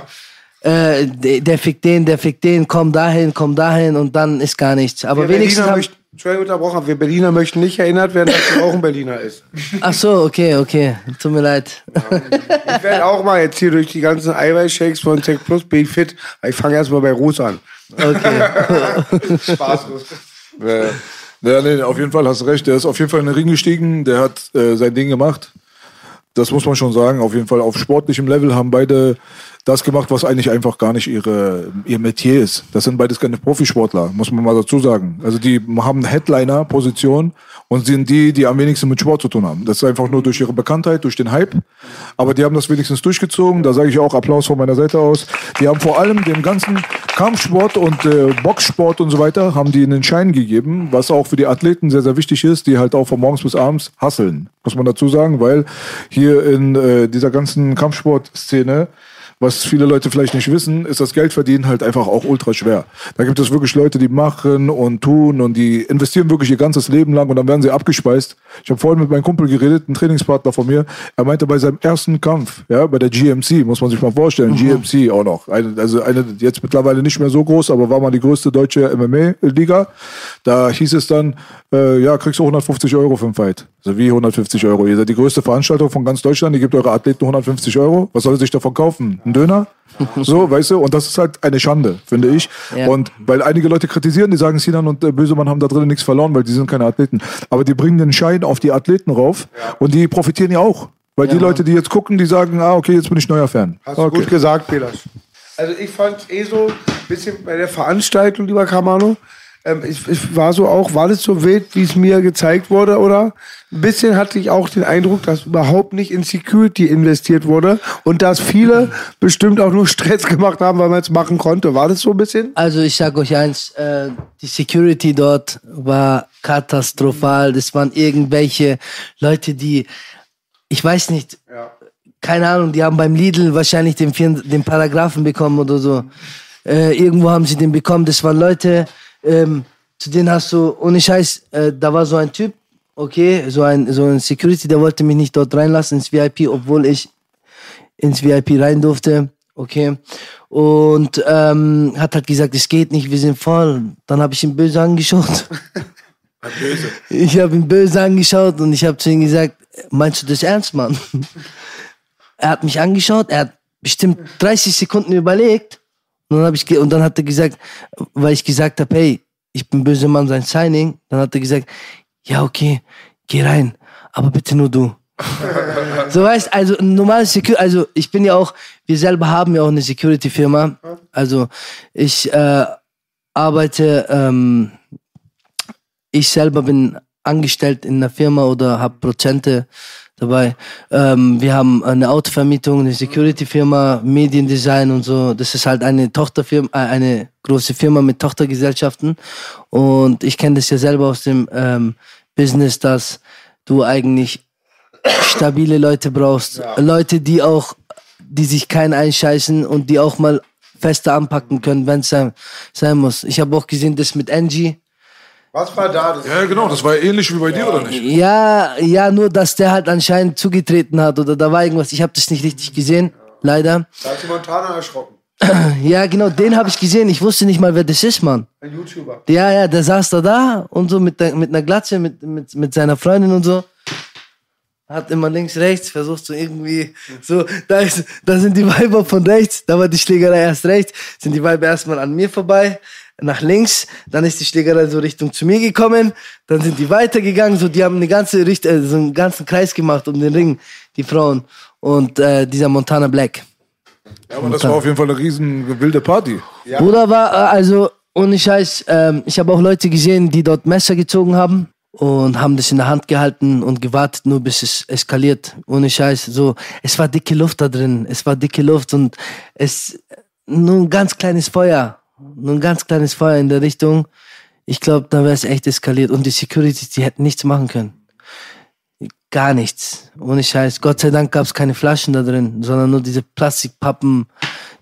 Äh, der, fickt den, der fickt den, komm dahin, komm dahin und dann ist gar nichts. Aber Wir wenigstens Berliner haben, möchten, Entschuldigung, unterbrochen, wir Berliner möchten nicht erinnert werden, dass er auch ein Berliner ist. Ach so, okay, okay, tut mir leid. Ich werde auch mal jetzt hier durch die ganzen Eiweißshakes von Tech Plus bin ich fit. Ich fange erstmal bei Ruß an. Okay. Spaßlos. Ja, ja, nee, auf jeden Fall hast du recht. Der ist auf jeden Fall in den Ring gestiegen. Der hat äh, sein Ding gemacht. Das muss man schon sagen. Auf jeden Fall auf sportlichem Level haben beide das gemacht, was eigentlich einfach gar nicht ihre, ihr Metier ist. Das sind beides keine Profisportler, muss man mal dazu sagen. Also die haben Headliner-Position und sind die, die am wenigsten mit Sport zu tun haben. Das ist einfach nur durch ihre Bekanntheit, durch den Hype. Aber die haben das wenigstens durchgezogen. Da sage ich auch Applaus von meiner Seite aus. Die haben vor allem dem ganzen Kampfsport und äh, Boxsport und so weiter, haben die einen Schein gegeben, was auch für die Athleten sehr, sehr wichtig ist, die halt auch von morgens bis abends hasseln, muss man dazu sagen, weil hier in äh, dieser ganzen Kampfsportszene was viele Leute vielleicht nicht wissen, ist das Geldverdienen halt einfach auch ultra schwer. Da gibt es wirklich Leute, die machen und tun und die investieren wirklich ihr ganzes Leben lang und dann werden sie abgespeist. Ich habe vorhin mit meinem Kumpel geredet, ein Trainingspartner von mir. Er meinte bei seinem ersten Kampf, ja, bei der GMC, muss man sich mal vorstellen, mhm. GMC auch noch. Eine, also eine jetzt mittlerweile nicht mehr so groß, aber war mal die größte deutsche MMA-Liga. Da hieß es dann, äh, ja, kriegst du 150 Euro für ein Fight. Also wie 150 Euro. Ihr seid die größte Veranstaltung von ganz Deutschland. Ihr gebt eure Athleten 150 Euro. Was soll er sich davon kaufen? Ein Döner? So, weißt du? Und das ist halt eine Schande, finde ich. Ja. Und weil einige Leute kritisieren, die sagen, Sinan und äh, Bösemann haben da drin nichts verloren, weil die sind keine Athleten. Aber die bringen den Schein auf die Athleten rauf ja. und die profitieren ja auch. Weil ja. die Leute, die jetzt gucken, die sagen, ah, okay, jetzt bin ich neuer Fan. Hast okay. du gut gesagt, Pelas. Also ich fand eh so ein bisschen bei der Veranstaltung, lieber Kamano, ähm, ich, ich, war so auch, war das so wild, wie es mir gezeigt wurde, oder? Ein bisschen hatte ich auch den Eindruck, dass überhaupt nicht in Security investiert wurde und dass viele bestimmt auch nur Stress gemacht haben, weil man es machen konnte. War das so ein bisschen? Also ich sag euch eins, äh, die Security dort war katastrophal. Das waren irgendwelche Leute, die, ich weiß nicht, ja. keine Ahnung, die haben beim Lidl wahrscheinlich den, den Paragraphen bekommen oder so. Äh, irgendwo haben sie den bekommen. Das waren Leute, ähm, zu denen hast du, ohne Scheiß, äh, da war so ein Typ, okay, so ein, so ein Security, der wollte mich nicht dort reinlassen ins VIP, obwohl ich ins VIP rein durfte, okay. Und ähm, hat halt gesagt, es geht nicht, wir sind voll. Dann habe ich ihn böse angeschaut. Böse. Ich habe ihn böse angeschaut und ich habe zu ihm gesagt, meinst du das ernst, Mann? er hat mich angeschaut, er hat bestimmt 30 Sekunden überlegt und dann, ich, und dann hat er gesagt, weil ich gesagt habe, hey, ich bin böse Mann, sein Signing. Dann hat er gesagt, ja, okay, geh rein, aber bitte nur du. so weißt, also ein normales Security, also ich bin ja auch, wir selber haben ja auch eine Security-Firma. Also ich äh, arbeite, ähm, ich selber bin angestellt in einer Firma oder habe Prozente dabei. Ähm, wir haben eine Autovermietung, eine Security-Firma, Mediendesign und so. Das ist halt eine Tochterfirma, äh, eine große Firma mit Tochtergesellschaften. Und ich kenne das ja selber aus dem ähm, Business, dass du eigentlich stabile Leute brauchst. Ja. Leute, die auch, die sich kein einscheißen und die auch mal fester anpacken können, wenn es sein, sein muss. Ich habe auch gesehen, das mit Angie was war da? Das ja, genau, das war ähnlich wie bei dir, oder nicht? Ja, ja, nur dass der halt anscheinend zugetreten hat oder da war irgendwas. Ich habe das nicht richtig gesehen, leider. Da hat sich Montana erschrocken. Ja, genau, den habe ich gesehen. Ich wusste nicht mal, wer das ist, Mann. Ein YouTuber. Ja, ja, der saß da da und so mit, der, mit einer Glatze, mit, mit, mit seiner Freundin und so. Hat immer links, rechts, versucht so irgendwie, so, da, ist, da sind die Weiber von rechts, da war die Schlägerei erst rechts, sind die Weiber erstmal an mir vorbei, nach links, dann ist die Schlägerei so Richtung zu mir gekommen, dann sind die weitergegangen, so die haben eine ganze Richt äh, so einen ganzen Kreis gemacht um den Ring, die Frauen und äh, dieser Montana Black. Ja, aber das war auf jeden Fall eine riesen wilde Party. Ja. Bruder war äh, also ohne Scheiß, ähm, ich habe auch Leute gesehen, die dort Messer gezogen haben und haben das in der Hand gehalten und gewartet, nur bis es eskaliert. Ohne Scheiß, so es war dicke Luft da drin, es war dicke Luft und es nur ein ganz kleines Feuer nur ein ganz kleines Feuer in der Richtung. Ich glaube, da wäre es echt eskaliert. Und die Securities, die hätten nichts machen können. Gar nichts. Ohne Scheiß. Gott sei Dank gab es keine Flaschen da drin, sondern nur diese Plastikpappen,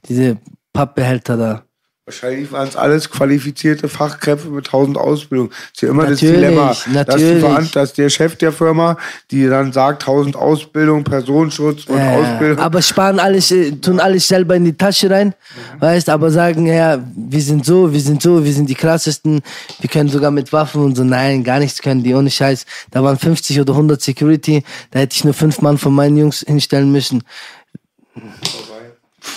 diese Pappbehälter da. Wahrscheinlich waren es alles qualifizierte Fachkräfte mit tausend Ausbildungen. Das ist ja immer natürlich, das Dilemma, natürlich. dass, dass, der Chef der Firma, die dann sagt, tausend Ausbildung, Personenschutz und äh, Ausbildung. Aber sparen alles, äh, tun alles selber in die Tasche rein, mhm. weißt, aber sagen, ja, wir sind so, wir sind so, wir sind die krassesten, wir können sogar mit Waffen und so. Nein, gar nichts können die, ohne Scheiß. Da waren 50 oder 100 Security, da hätte ich nur fünf Mann von meinen Jungs hinstellen müssen.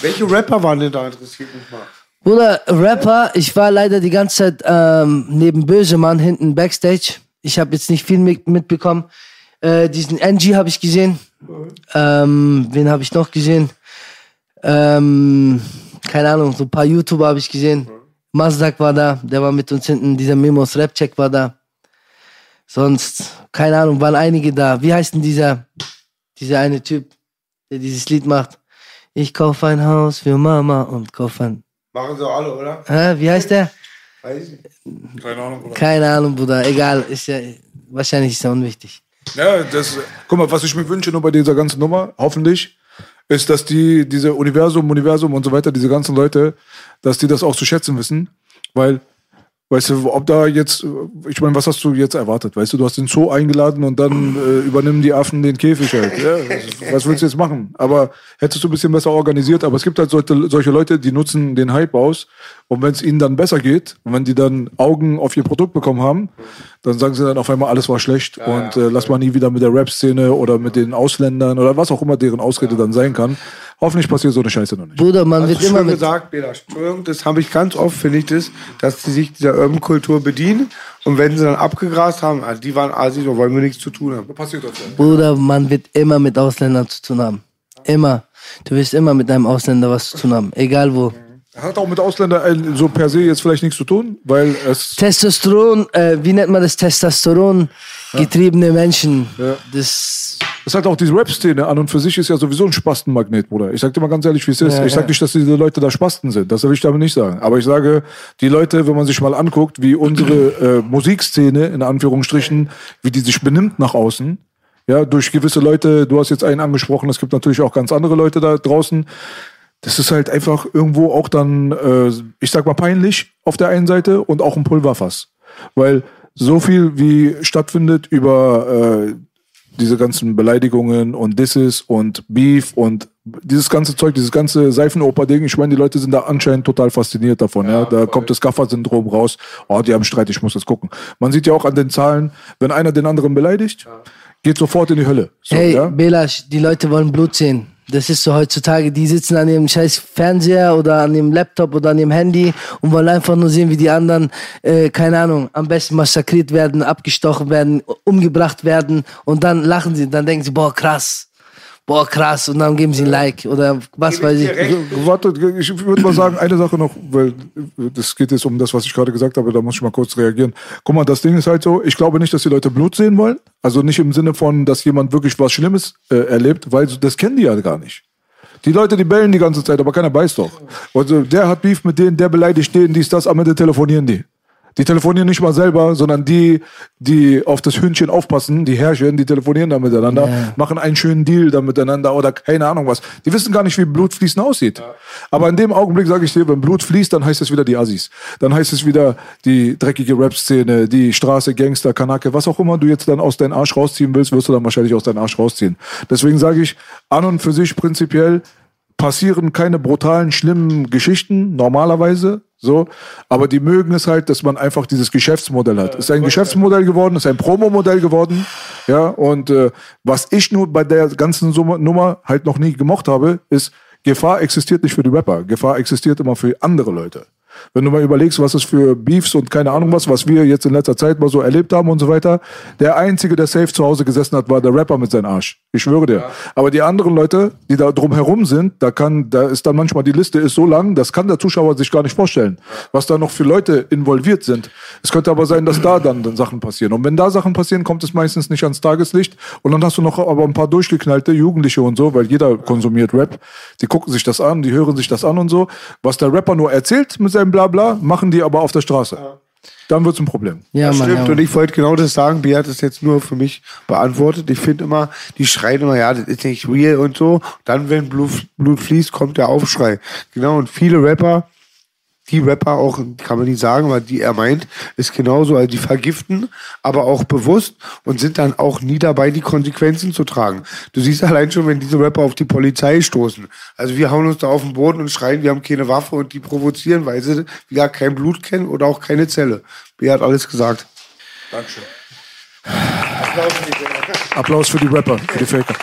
Welche Rapper waren denn da interessiert mich mal? Bruder, Rapper, ich war leider die ganze Zeit ähm, neben Bösemann hinten Backstage. Ich habe jetzt nicht viel mit, mitbekommen. Äh, diesen NG habe ich gesehen. Ähm, wen habe ich noch gesehen? Ähm, keine Ahnung, so ein paar YouTuber habe ich gesehen. Mazdak war da, der war mit uns hinten. Dieser Memos Rapcheck war da. Sonst, keine Ahnung, waren einige da. Wie heißt denn dieser, dieser eine Typ, der dieses Lied macht? Ich kaufe ein Haus für Mama und kaufe ein. Machen sie alle, oder? Hä, wie heißt der? Weiß ich. Keine Ahnung, Bruder. Keine Ahnung, Bruder. Egal, ist ja, wahrscheinlich ist ja unwichtig. Ja, das, guck mal, was ich mir wünsche nur bei dieser ganzen Nummer, hoffentlich, ist, dass die, diese Universum, Universum und so weiter, diese ganzen Leute, dass die das auch zu schätzen wissen. Weil, weißt du, ob da jetzt, ich meine, was hast du jetzt erwartet? Weißt du, du hast den Zoo eingeladen und dann äh, übernehmen die Affen den Käfig halt. Ja, was willst du jetzt machen? Aber hättest du ein bisschen besser organisiert, aber es gibt halt solche, solche Leute, die nutzen den Hype aus und wenn es ihnen dann besser geht und wenn die dann Augen auf ihr Produkt bekommen haben, dann sagen sie dann auf einmal, alles war schlecht und äh, lass mal nie wieder mit der Rap-Szene oder mit den Ausländern oder was auch immer deren Ausrede dann sein kann. Hoffentlich passiert so eine Scheiße noch nicht. Bruder, man Hast wird du immer mit. gesagt, Bela. Entschuldigung, das habe ich ganz oft, finde ich das, dass sie sich dieser Urban-Kultur bedienen und wenn sie dann abgegrast haben, also die waren Assis, da wollen wir nichts zu tun haben. Passiert das ja. Bruder, man wird immer mit Ausländern zu tun haben. Immer. Du wirst immer mit einem Ausländer was zu tun haben. Egal wo. Hat auch mit Ausländern so per se jetzt vielleicht nichts zu tun, weil es Testosteron, äh, wie nennt man das? Testosteron getriebene Menschen. Das. ist halt auch diese Rap-Szene an und für sich ist ja sowieso ein Spastenmagnet, Bruder. Ich sag dir mal ganz ehrlich, wie es ist. Ja, ich sag ja. nicht, dass diese Leute da Spasten sind. Das will ich damit nicht sagen. Aber ich sage, die Leute, wenn man sich mal anguckt, wie unsere äh, Musikszene, in Anführungsstrichen, wie die sich benimmt nach außen, ja, durch gewisse Leute, du hast jetzt einen angesprochen, es gibt natürlich auch ganz andere Leute da draußen. Das ist halt einfach irgendwo auch dann, äh, ich sag mal, peinlich auf der einen Seite und auch ein Pulverfass. Weil so viel wie stattfindet über äh, diese ganzen Beleidigungen und Disses und Beef und dieses ganze Zeug, dieses ganze Seifenoper-Ding, ich meine, die Leute sind da anscheinend total fasziniert davon. Ja, Da kommt das Gaffer-Syndrom raus. Oh, die haben Streit, ich muss das gucken. Man sieht ja auch an den Zahlen, wenn einer den anderen beleidigt, geht sofort in die Hölle. So, Hey, ja? Belasch, die Leute wollen Blut sehen. Das ist so heutzutage, die sitzen an ihrem scheiß Fernseher oder an ihrem Laptop oder an ihrem Handy und wollen einfach nur sehen, wie die anderen, äh, keine Ahnung, am besten massakriert werden, abgestochen werden, umgebracht werden und dann lachen sie, dann denken sie, boah, krass, boah, krass und dann geben sie ein Like oder was weiß ich. Warte, ich würde mal sagen, eine Sache noch, weil das geht jetzt um das, was ich gerade gesagt habe, da muss ich mal kurz reagieren. Guck mal, das Ding ist halt so, ich glaube nicht, dass die Leute Blut sehen wollen. Also nicht im Sinne von, dass jemand wirklich was Schlimmes äh, erlebt, weil das kennen die ja gar nicht. Die Leute, die bellen die ganze Zeit, aber keiner beißt doch. Also der hat Beef mit denen, der beleidigt den, dies, das, am Ende telefonieren die. Die telefonieren nicht mal selber, sondern die, die auf das Hühnchen aufpassen, die Herrchen, die telefonieren da miteinander, machen einen schönen Deal da miteinander oder keine Ahnung was. Die wissen gar nicht, wie Blutfließen aussieht. Aber in dem Augenblick sage ich dir, wenn Blut fließt, dann heißt es wieder die Assis. Dann heißt es wieder die dreckige Rap-Szene, die Straße, Gangster, Kanake, was auch immer du jetzt dann aus deinem Arsch rausziehen willst, wirst du dann wahrscheinlich aus deinem Arsch rausziehen. Deswegen sage ich, an und für sich prinzipiell passieren keine brutalen, schlimmen Geschichten, normalerweise. So, aber die mögen es halt, dass man einfach dieses Geschäftsmodell hat. Ist ein Geschäftsmodell geworden, ist ein Promo-Modell geworden. Ja, und äh, was ich nur bei der ganzen Summe, Nummer halt noch nie gemocht habe, ist, Gefahr existiert nicht für die Rapper. Gefahr existiert immer für andere Leute. Wenn du mal überlegst, was es für Beefs und keine Ahnung was, was wir jetzt in letzter Zeit mal so erlebt haben und so weiter. Der Einzige, der safe zu Hause gesessen hat, war der Rapper mit seinem Arsch. Ich schwöre dir. Aber die anderen Leute, die da drumherum sind, da kann, da ist dann manchmal die Liste ist so lang, das kann der Zuschauer sich gar nicht vorstellen, was da noch für Leute involviert sind. Es könnte aber sein, dass da dann, dann Sachen passieren. Und wenn da Sachen passieren, kommt es meistens nicht ans Tageslicht. Und dann hast du noch aber ein paar durchgeknallte Jugendliche und so, weil jeder konsumiert Rap. Die gucken sich das an, die hören sich das an und so. Was der Rapper nur erzählt mit seinem Blabla, machen die aber auf der Straße. Dann wird's ein Problem. Ja, Das Mann, stimmt. ja. Und ich wollte genau das sagen. Bea hat es jetzt nur für mich beantwortet. Ich finde immer, die schreien immer, ja, das ist nicht real und so. Dann, wenn Blut, Blut fließt, kommt der Aufschrei. Genau. Und viele Rapper, die Rapper auch, kann man nicht sagen, aber die er meint, ist genauso. Also die vergiften, aber auch bewusst und sind dann auch nie dabei, die Konsequenzen zu tragen. Du siehst allein schon, wenn diese Rapper auf die Polizei stoßen. Also wir hauen uns da auf den Boden und schreien, wir haben keine Waffe und die provozieren, weil sie gar kein Blut kennen oder auch keine Zelle. Bea hat alles gesagt. Applaus für die Rapper, für die Faker.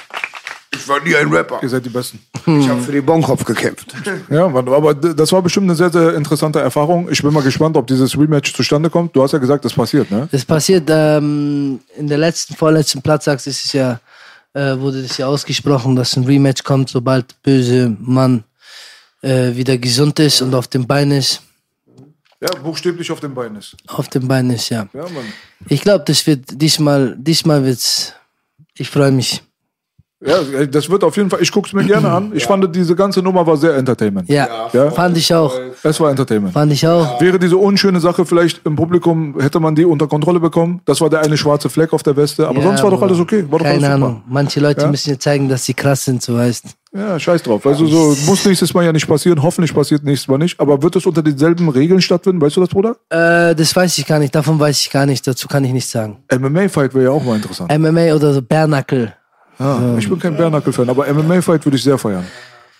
War nie ein Rapper. Ihr seid die Besten. Ich habe für den Bonkopf gekämpft. Ja, aber das war bestimmt eine sehr, sehr interessante Erfahrung. Ich bin mal gespannt, ob dieses Rematch zustande kommt. Du hast ja gesagt, das passiert, ne? Das passiert ähm, in der letzten, vorletzten Platzachse ist es ja, äh, wurde das ja ausgesprochen, dass ein Rematch kommt, sobald böse Mann äh, wieder gesund ist und auf dem Bein ist. Ja, buchstäblich auf dem Bein ist. Auf dem Bein ist, ja. Ja, Mann. Ich glaube, das wird diesmal, diesmal wird's. Ich freue mich. Ja, das wird auf jeden Fall, ich guck's mir gerne an. Ich fand, diese ganze Nummer war sehr Entertainment. Ja, Ja. fand ich auch. Es war Entertainment. Fand ich auch. Wäre diese unschöne Sache vielleicht im Publikum, hätte man die unter Kontrolle bekommen. Das war der eine schwarze Fleck auf der Weste. Aber Ja, sonst war doch alles okay. War Keine alles. Ahnung. Manche Leute Ja? müssen ja zeigen, dass sie krass sind, so heißt. Ja, scheiß drauf. Also so muss nächstes Mal ja nicht passieren. Hoffentlich passiert nächstes Mal nicht. Aber wird es unter denselben Regeln stattfinden? Weißt du das, Bruder? Äh, das weiß ich gar nicht. Davon weiß ich gar nicht. Dazu kann ich nichts sagen. MMA-Fight wäre ja auch mal interessant. MMA oder so Bärnackel. Ja, ich bin kein Bärnackel-Fan, aber MMA-Fight würde ich sehr feiern.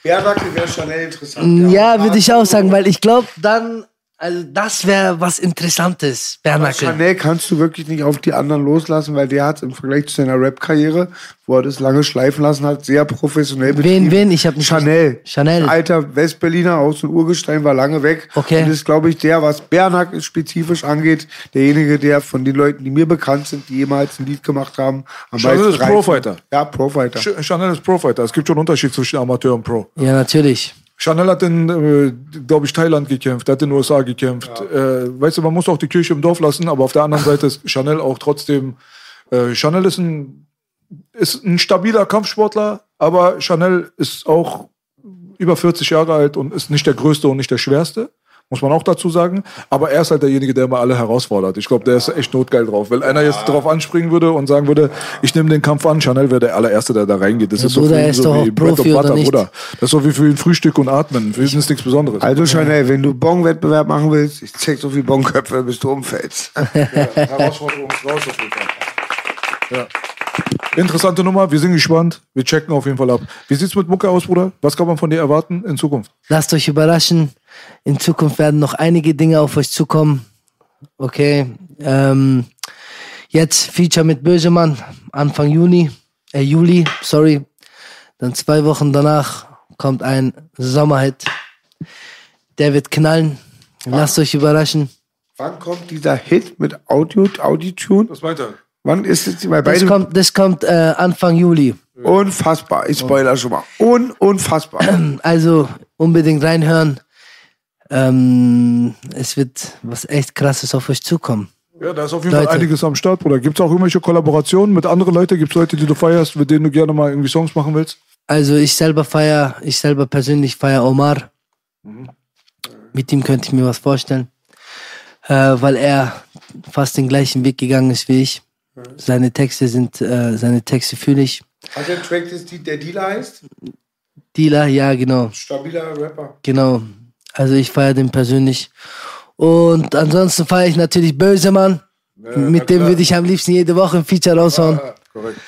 Bärnackel wäre Chanel interessant. Ja, würde ich auch sagen, weil ich glaube, dann, also das wäre was Interessantes. Bärnackel. Chanel kannst du wirklich nicht auf die anderen loslassen, weil der hat im Vergleich zu seiner Rap-Karriere, wo er das lange schleifen lassen hat, sehr professionell Wen, wen? Ich habe nicht. Chanel. Chanel. Ein alter Westberliner aus dem Urgestein war lange weg. Okay. Und ist, glaube ich, der, was Bernack spezifisch angeht, derjenige, der von den Leuten, die mir bekannt sind, die jemals ein Lied gemacht haben, am Chanel meisten ist. Profighter. Ja, Profighter. Ch- Chanel ist Pro-Fighter. Es gibt schon einen Unterschied zwischen Amateur und Pro. Ja, natürlich. Chanel hat in, äh, glaube ich, Thailand gekämpft, hat in den USA gekämpft. Äh, weißt du, man muss auch die Kirche im Dorf lassen, aber auf der anderen Seite ist Chanel auch trotzdem. Äh, Chanel ist ein, ist ein stabiler Kampfsportler, aber Chanel ist auch über 40 Jahre alt und ist nicht der größte und nicht der schwerste. Muss man auch dazu sagen. Aber er ist halt derjenige, der immer alle herausfordert. Ich glaube, der ist echt notgeil drauf. Wenn einer jetzt drauf anspringen würde und sagen würde, ich nehme den Kampf an, Chanel wäre der allererste, der da reingeht. Das Ja, ist so Bruder, er so doch wie Bread and oder Butter, nicht? Bruder. Das ist so wie für ihn Frühstück und Atmen. Für ihn ist nichts Besonderes. Also Chanel, wenn du Bong-Wettbewerb machen willst, ich zeig so viel Bongköpfe, bis du umfällst. Herausforderung ist raus auf jeden Fall. Ja. Interessante Nummer, wir sind gespannt. Wir checken auf jeden Fall ab. Wie sieht's mit Mucke aus, Bruder? Was kann man von dir erwarten in Zukunft? Lasst euch überraschen. In Zukunft werden noch einige Dinge auf euch zukommen. Okay. Ähm, jetzt Feature mit Bösemann, Anfang Juni, äh, Juli, sorry. Dann zwei Wochen danach kommt ein Sommerhit. Der wird knallen. Lasst euch überraschen. Wann kommt dieser Hit mit Audio, Audio-Tune? Was meint er? Wann ist es? Weil Das beide kommt, das kommt äh, Anfang Juli. unfassbar. Ich spoiler schon mal. Un unfassbar. Also unbedingt reinhören. Ähm, es wird was echt krasses auf euch zukommen. Ja, da ist auf jeden Fall Leute. einiges am Start, Bruder. Gibt's auch irgendwelche Kollaborationen mit anderen Leuten? Gibt's Leute, die du feierst, mit denen du gerne mal irgendwie Songs machen willst? Also ich selber feier, ich selber persönlich feier Omar. Mit ihm könnte ich mir was vorstellen. Äh, weil er fast den gleichen Weg gegangen ist wie ich. Seine Texte sind, äh, seine Texte fühle ich. Hat der Track, der Dealer heißt? Dealer, ja genau, Stabiler Rapper. genau. Also ich feier den persönlich. Und ansonsten feiere ich natürlich Bösemann. Mit dem würde ich am liebsten jede Woche ein Feature raushauen. Korrekt.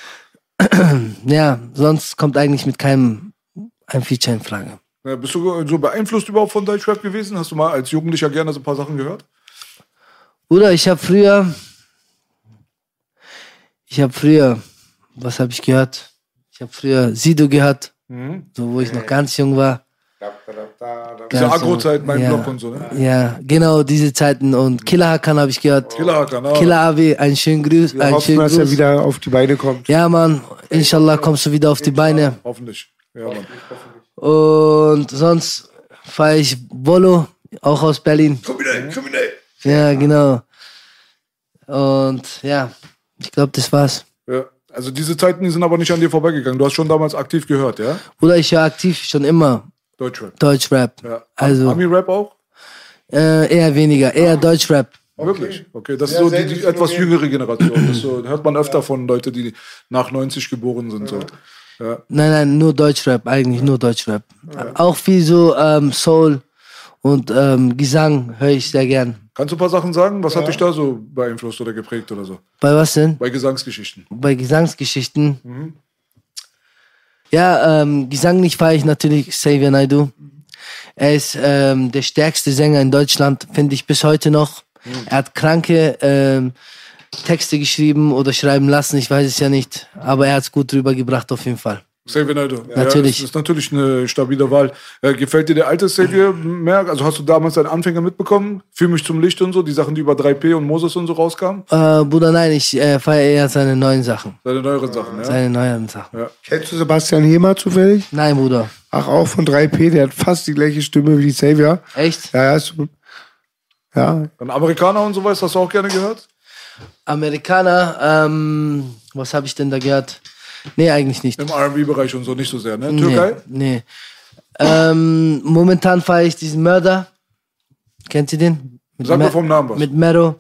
Ja, sonst kommt eigentlich mit keinem ein Feature in Frage. Ja, bist du so beeinflusst überhaupt von Deutschrap gewesen? Hast du mal als Jugendlicher gerne so ein paar Sachen gehört? Bruder, ich habe früher, ich habe früher, was habe ich gehört? Ich habe früher Sido gehört, so wo ich noch ganz jung war. Diese Agro-Zeit, mein ja. Block und so, ne? Ja, genau diese Zeiten und Killer Hakan habe ich gehört. Killer Hakan, ah. Killer Avi, einen schönen Gruß, Wir einen hoffen, schönen dass er Gruß. wieder auf die Beine kommt. Ja, Mann, inshallah kommst du wieder auf die Beine. Hoffentlich. Ja, Mann. Und sonst feiere ich Volo, auch aus Berlin. Kriminell, kriminell. Ja, genau. Und ja, ich glaube, das war's. Ja. Also diese Zeiten, die sind aber nicht an dir vorbeigegangen. Du hast schon damals aktiv gehört, ja? Oder ich höre aktiv schon immer Deutschrap. Deutschrap. Ja. Also Ami-Rap auch? äh, eher weniger, eher Deutschrap. Wirklich? Okay, das ist Ja, so die, die etwas jüngere Generation. Das so, hört man öfter von Leuten, die nach 90 geboren sind. So. Ja. Nein, nein, nur Deutschrap, eigentlich nur Deutschrap. Auch viel so ähm, Soul und ähm, Gesang höre ich sehr gern. Kannst du ein paar Sachen sagen? Was hat dich da so beeinflusst oder geprägt oder so? Bei was denn? Bei Gesangsgeschichten. Bei Gesangsgeschichten. Ja, ähm, gesanglich feiere ich natürlich Xavier Naidoo. Er ist ähm, der stärkste Sänger in Deutschland, finde ich bis heute noch. Er hat kranke ähm, Texte geschrieben oder schreiben lassen, ich weiß es ja nicht. Aber er hat es gut rübergebracht auf jeden Fall. Xavier Naidoo. Natürlich. Ja, das ist natürlich eine stabile Wahl. Äh, gefällt dir der alte Xavier mehr? Also hast du damals deinen Anfänger mitbekommen? Fühl mich zum Licht und so, die Sachen, die über 3P und Moses und so rauskamen? Äh, Bruder, nein, ich äh, feiere eher seine neuen Sachen. Seine neueren Sachen, ja? Seine neuen Sachen. ja. Kennst du Sebastian Hemer zufällig? Nein, Bruder. Ach, auch von 3P, der hat fast die gleiche Stimme wie die Savior. Echt? Ja, ja, ist, ja. Dann Amerikaner und sowas, hast du auch gerne gehört? Amerikaner, ähm, was habe ich denn da gehört? Nee, eigentlich nicht. Im R&B-Bereich und so nicht so sehr, ne? Türkei? Nee. nee. Ähm, momentan feiere ich diesen Mörder. Kennt ihr den? Mit Sag mir vom Namen was. Mit Mero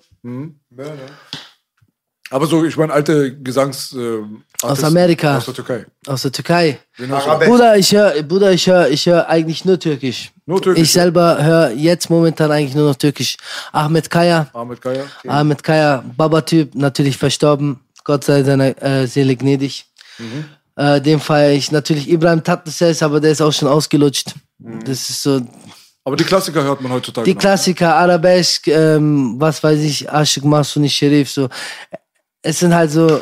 Aber so, ich meine, alte Gesangs... Äh, aus Amerika, Aus der Türkei. aus der Türkei. Bruder, ich höre, Bruder, ich höre, ich höre eigentlich nur Türkisch. Nur Türkisch, Ich selber höre jetzt momentan eigentlich nur noch Türkisch. Ahmed Kaya, Ahmed Kaya. Ahmed Kaya, Baba-Typ, natürlich verstorben. Gott sei seiner äh, Seele gnädig. Mhm. Äh, den feiere ich natürlich. Ibrahim Tatteses, aber der ist auch schon ausgelutscht. Mhm. Das ist so Aber die Klassiker hört man heutzutage die noch. Klassiker, Arabesk, ähm, was weiß ich, Aşık Mahsuni Sherif, so. Es sind halt so,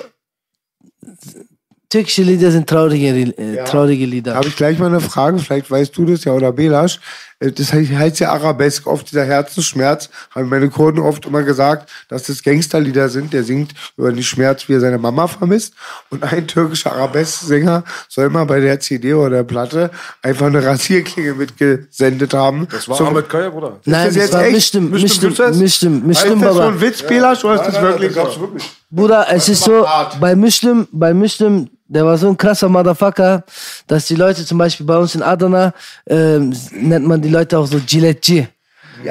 türkische Lieder sind traurige, äh, traurige Lieder. Habe ich gleich mal eine Frage, vielleicht weißt du das ja oder Belasch. Äh, Das heißt, ja Arabesk, oft dieser Herzensschmerz, haben meine Kurden oft immer gesagt, dass das Gangsterlieder sind. Der singt über den Schmerz, wie er seine Mama vermisst. Und ein türkischer Arabesk-Sänger soll mal bei der CD oder der Platte einfach eine Rasierklinge mitgesendet haben. Das war Ahmed Kaya, Bruder. Nein, das das, jetzt war echt? Mistim Mistim, Gülses? Mistim, Mistim, Ist das so Baba. ein Witz, Belasch, oder ist das wirklich gab's so? wirklich. Bruder, es ist so, bei Muslim, bei Muslim, der war so ein krasser Motherfucker, dass die Leute zum Beispiel bei uns in Adana, ähm, nennt man die Leute auch so Gillette G.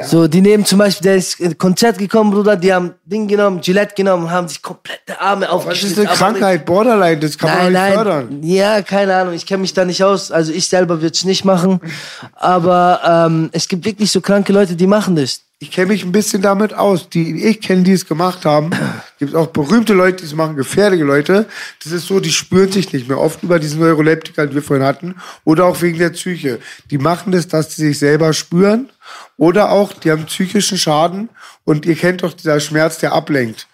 So, die nehmen zum Beispiel, der ist ins Konzert gekommen, Bruder, die haben Ding genommen, Gillette genommen und haben sich komplette Arme Das aufgeschnitten. ist eine Krankheit, Borderline, das kann man Nein, nicht nein. fördern. Ja, keine Ahnung. Ich kenne mich da nicht aus. Also ich selber würde es nicht machen. Aber ähm, es gibt wirklich so kranke Leute, die machen das. Ich kenne mich ein bisschen damit aus. Die ich kenne, die es gemacht haben. Gibt auch berühmte Leute, die es machen, gefährliche Leute. Das ist so, die spüren sich nicht mehr. Oft über diesen Neuroleptiker, die wir vorhin hatten. Oder auch wegen der Psyche. Die machen das, dass sie sich selber spüren. Oder auch, die haben psychischen Schaden. Und ihr kennt doch dieser Schmerz, der ablenkt.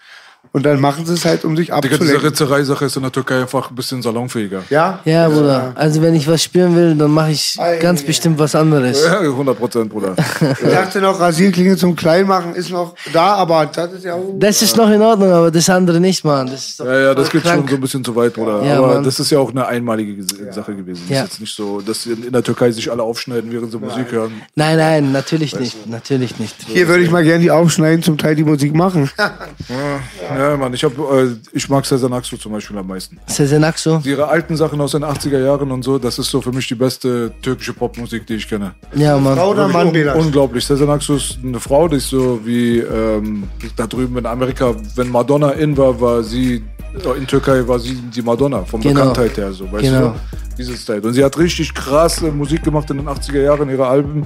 Und dann machen sie es halt, um sich Digga, diese abzulenken. Ritzerei-Sache ist in der Türkei einfach ein bisschen salonfähiger. Ja? Ja, Bruder. Also wenn ich was spüren will, dann mache ich ganz bestimmt was anderes. Ja, 100 Prozent, Bruder. Ich dachte noch, Rasierklinge zum Kleinmachen ist noch da, aber das ist ja... Das ist noch in Ordnung, aber das andere nicht, Mann. Das ist doch Ja, ja, das geht schon krank. so ein bisschen zu weit, Bruder. Ja, Aber Mann. das ist ja auch eine einmalige Sache gewesen. Das Ja. ist jetzt nicht so, dass in in der Türkei sich alle aufschneiden, während sie Musik hören. Nein, nein, natürlich nicht. Natürlich nicht. Hier würde ich mal gerne die aufschneiden, zum Teil die Musik machen. Ja, Mann, ich, hab, äh, ich mag Aksu zum Beispiel am meisten. Sezenaxo? Ihre alten Sachen aus den 80er Jahren und so, das ist so für mich die beste türkische Popmusik, die ich kenne. Ja, Mann. Frau oder Mann, un unglaublich. Sezen Aksu ist eine Frau, die ist so wie ähm, da drüben in Amerika, wenn Madonna in war, war sie, äh, in Türkei war sie die Madonna, vom Genau. Bekanntheit her, so, weißt Genau. du? Dieses Teil. Und sie hat richtig krasse Musik gemacht in den 80er Jahren, ihre Alben.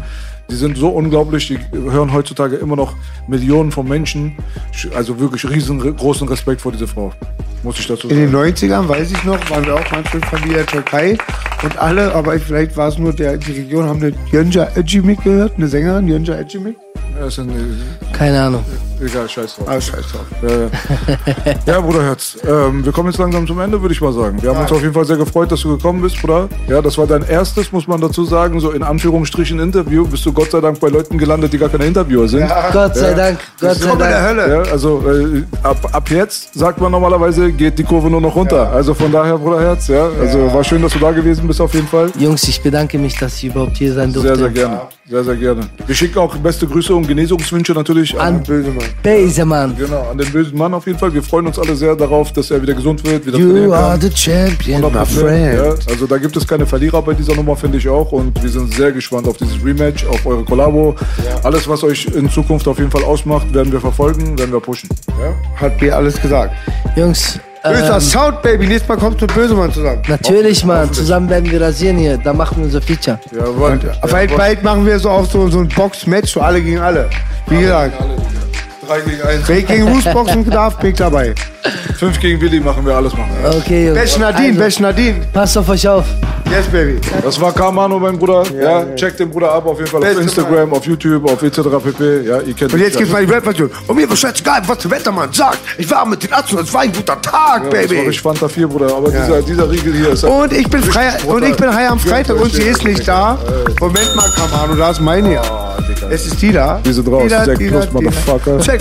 Die sind so unglaublich, die hören heutzutage immer noch Millionen von Menschen. Also wirklich riesengroßen Respekt vor dieser Frau. Muss ich dazu In den sagen. 90ern, weiß ich noch, waren wir auch manchmal in Familie der Türkei. Und alle, aber vielleicht war es nur der, die Region, haben eine Yonca Ecimik gehört, eine Sängerin, Yonca Ecimik. Ja, ist ein, Keine Ahnung. Egal, scheiß drauf. Ah, scheiß drauf. Ja, ja. ja, Bruder Herz. Ähm, wir kommen jetzt langsam zum Ende, würde ich mal sagen. Wir haben uns auf jeden Fall sehr gefreut, dass du gekommen bist, Bruder. Ja, das war dein erstes, muss man dazu sagen, so in Anführungsstrichen Interview. Bist du Gott sei Dank bei Leuten gelandet, die gar keine Interviewer sind. Ja. Gott sei Dank. Gott sei in der Dank. Hölle. also äh, ab, ab jetzt sagt man normalerweise, geht die Kurve nur noch runter. Also von daher, Bruder Herz, ja. Also war schön, dass du da gewesen bist auf jeden Fall. Jungs, ich bedanke mich, dass ich überhaupt hier sein durfte. Sehr, sehr gerne. Sehr, sehr gerne. Wir schicken auch beste Grüße und Genesungswünsche natürlich an, An Böse Mann. Beisemann. genau, an den bösen Mann auf jeden Fall. Wir freuen uns alle sehr darauf, dass er wieder gesund wird, wieder trainieren You kann. are the champion, my 100%, friend. Ja, also da gibt es keine Verlierer bei dieser Nummer, finde ich auch. Und wir sind sehr gespannt auf dieses Rematch, auf eure Kollabo. Alles, was euch in Zukunft auf jeden Fall ausmacht, werden wir verfolgen, werden wir pushen. Hat mir alles gesagt. Jungs, Böser ähm, Sound, Baby. Nächstes Mal kommst du mit Bösemann zusammen. natürlich, Mann. Zusammen werden wir rasieren hier. Da machen wir unser Feature. Ja, weil, Bald, bald machen wir so auch so, so ein Box-Match, so alle gegen alle. Wie gesagt, Drei gegen eins. wer gegen Roosboxen darf, ich dabei. Fünf gegen Willi machen wir alles machen. Ja. Okay, Jungs. Besch Nadine, Also, Besch Nadine. Passt auf euch auf. Yes, baby. Das war Carmano, mein Bruder. Ja, checkt den Bruder ab auf jeden Fall Beste auf Instagram, auf YouTube, auf etc. pp. Ja, ihr kennt Und jetzt gibt's mal die Rap-Version. Und mir war scheißegal, was der Wettermann sagt. Ich war mit den Arzten, es war ein guter Tag, Ja, das war baby. richtig Fanta 4, Bruder. Aber dieser, dieser Riegel hier ist Und ich bin frei, und ich bin high am. Freitag und sie ist nicht da. Moment mal, Kamano, da ist meine hier. Digga. Es ist die da. Die sind raus. Plus. Motherfucker. Zack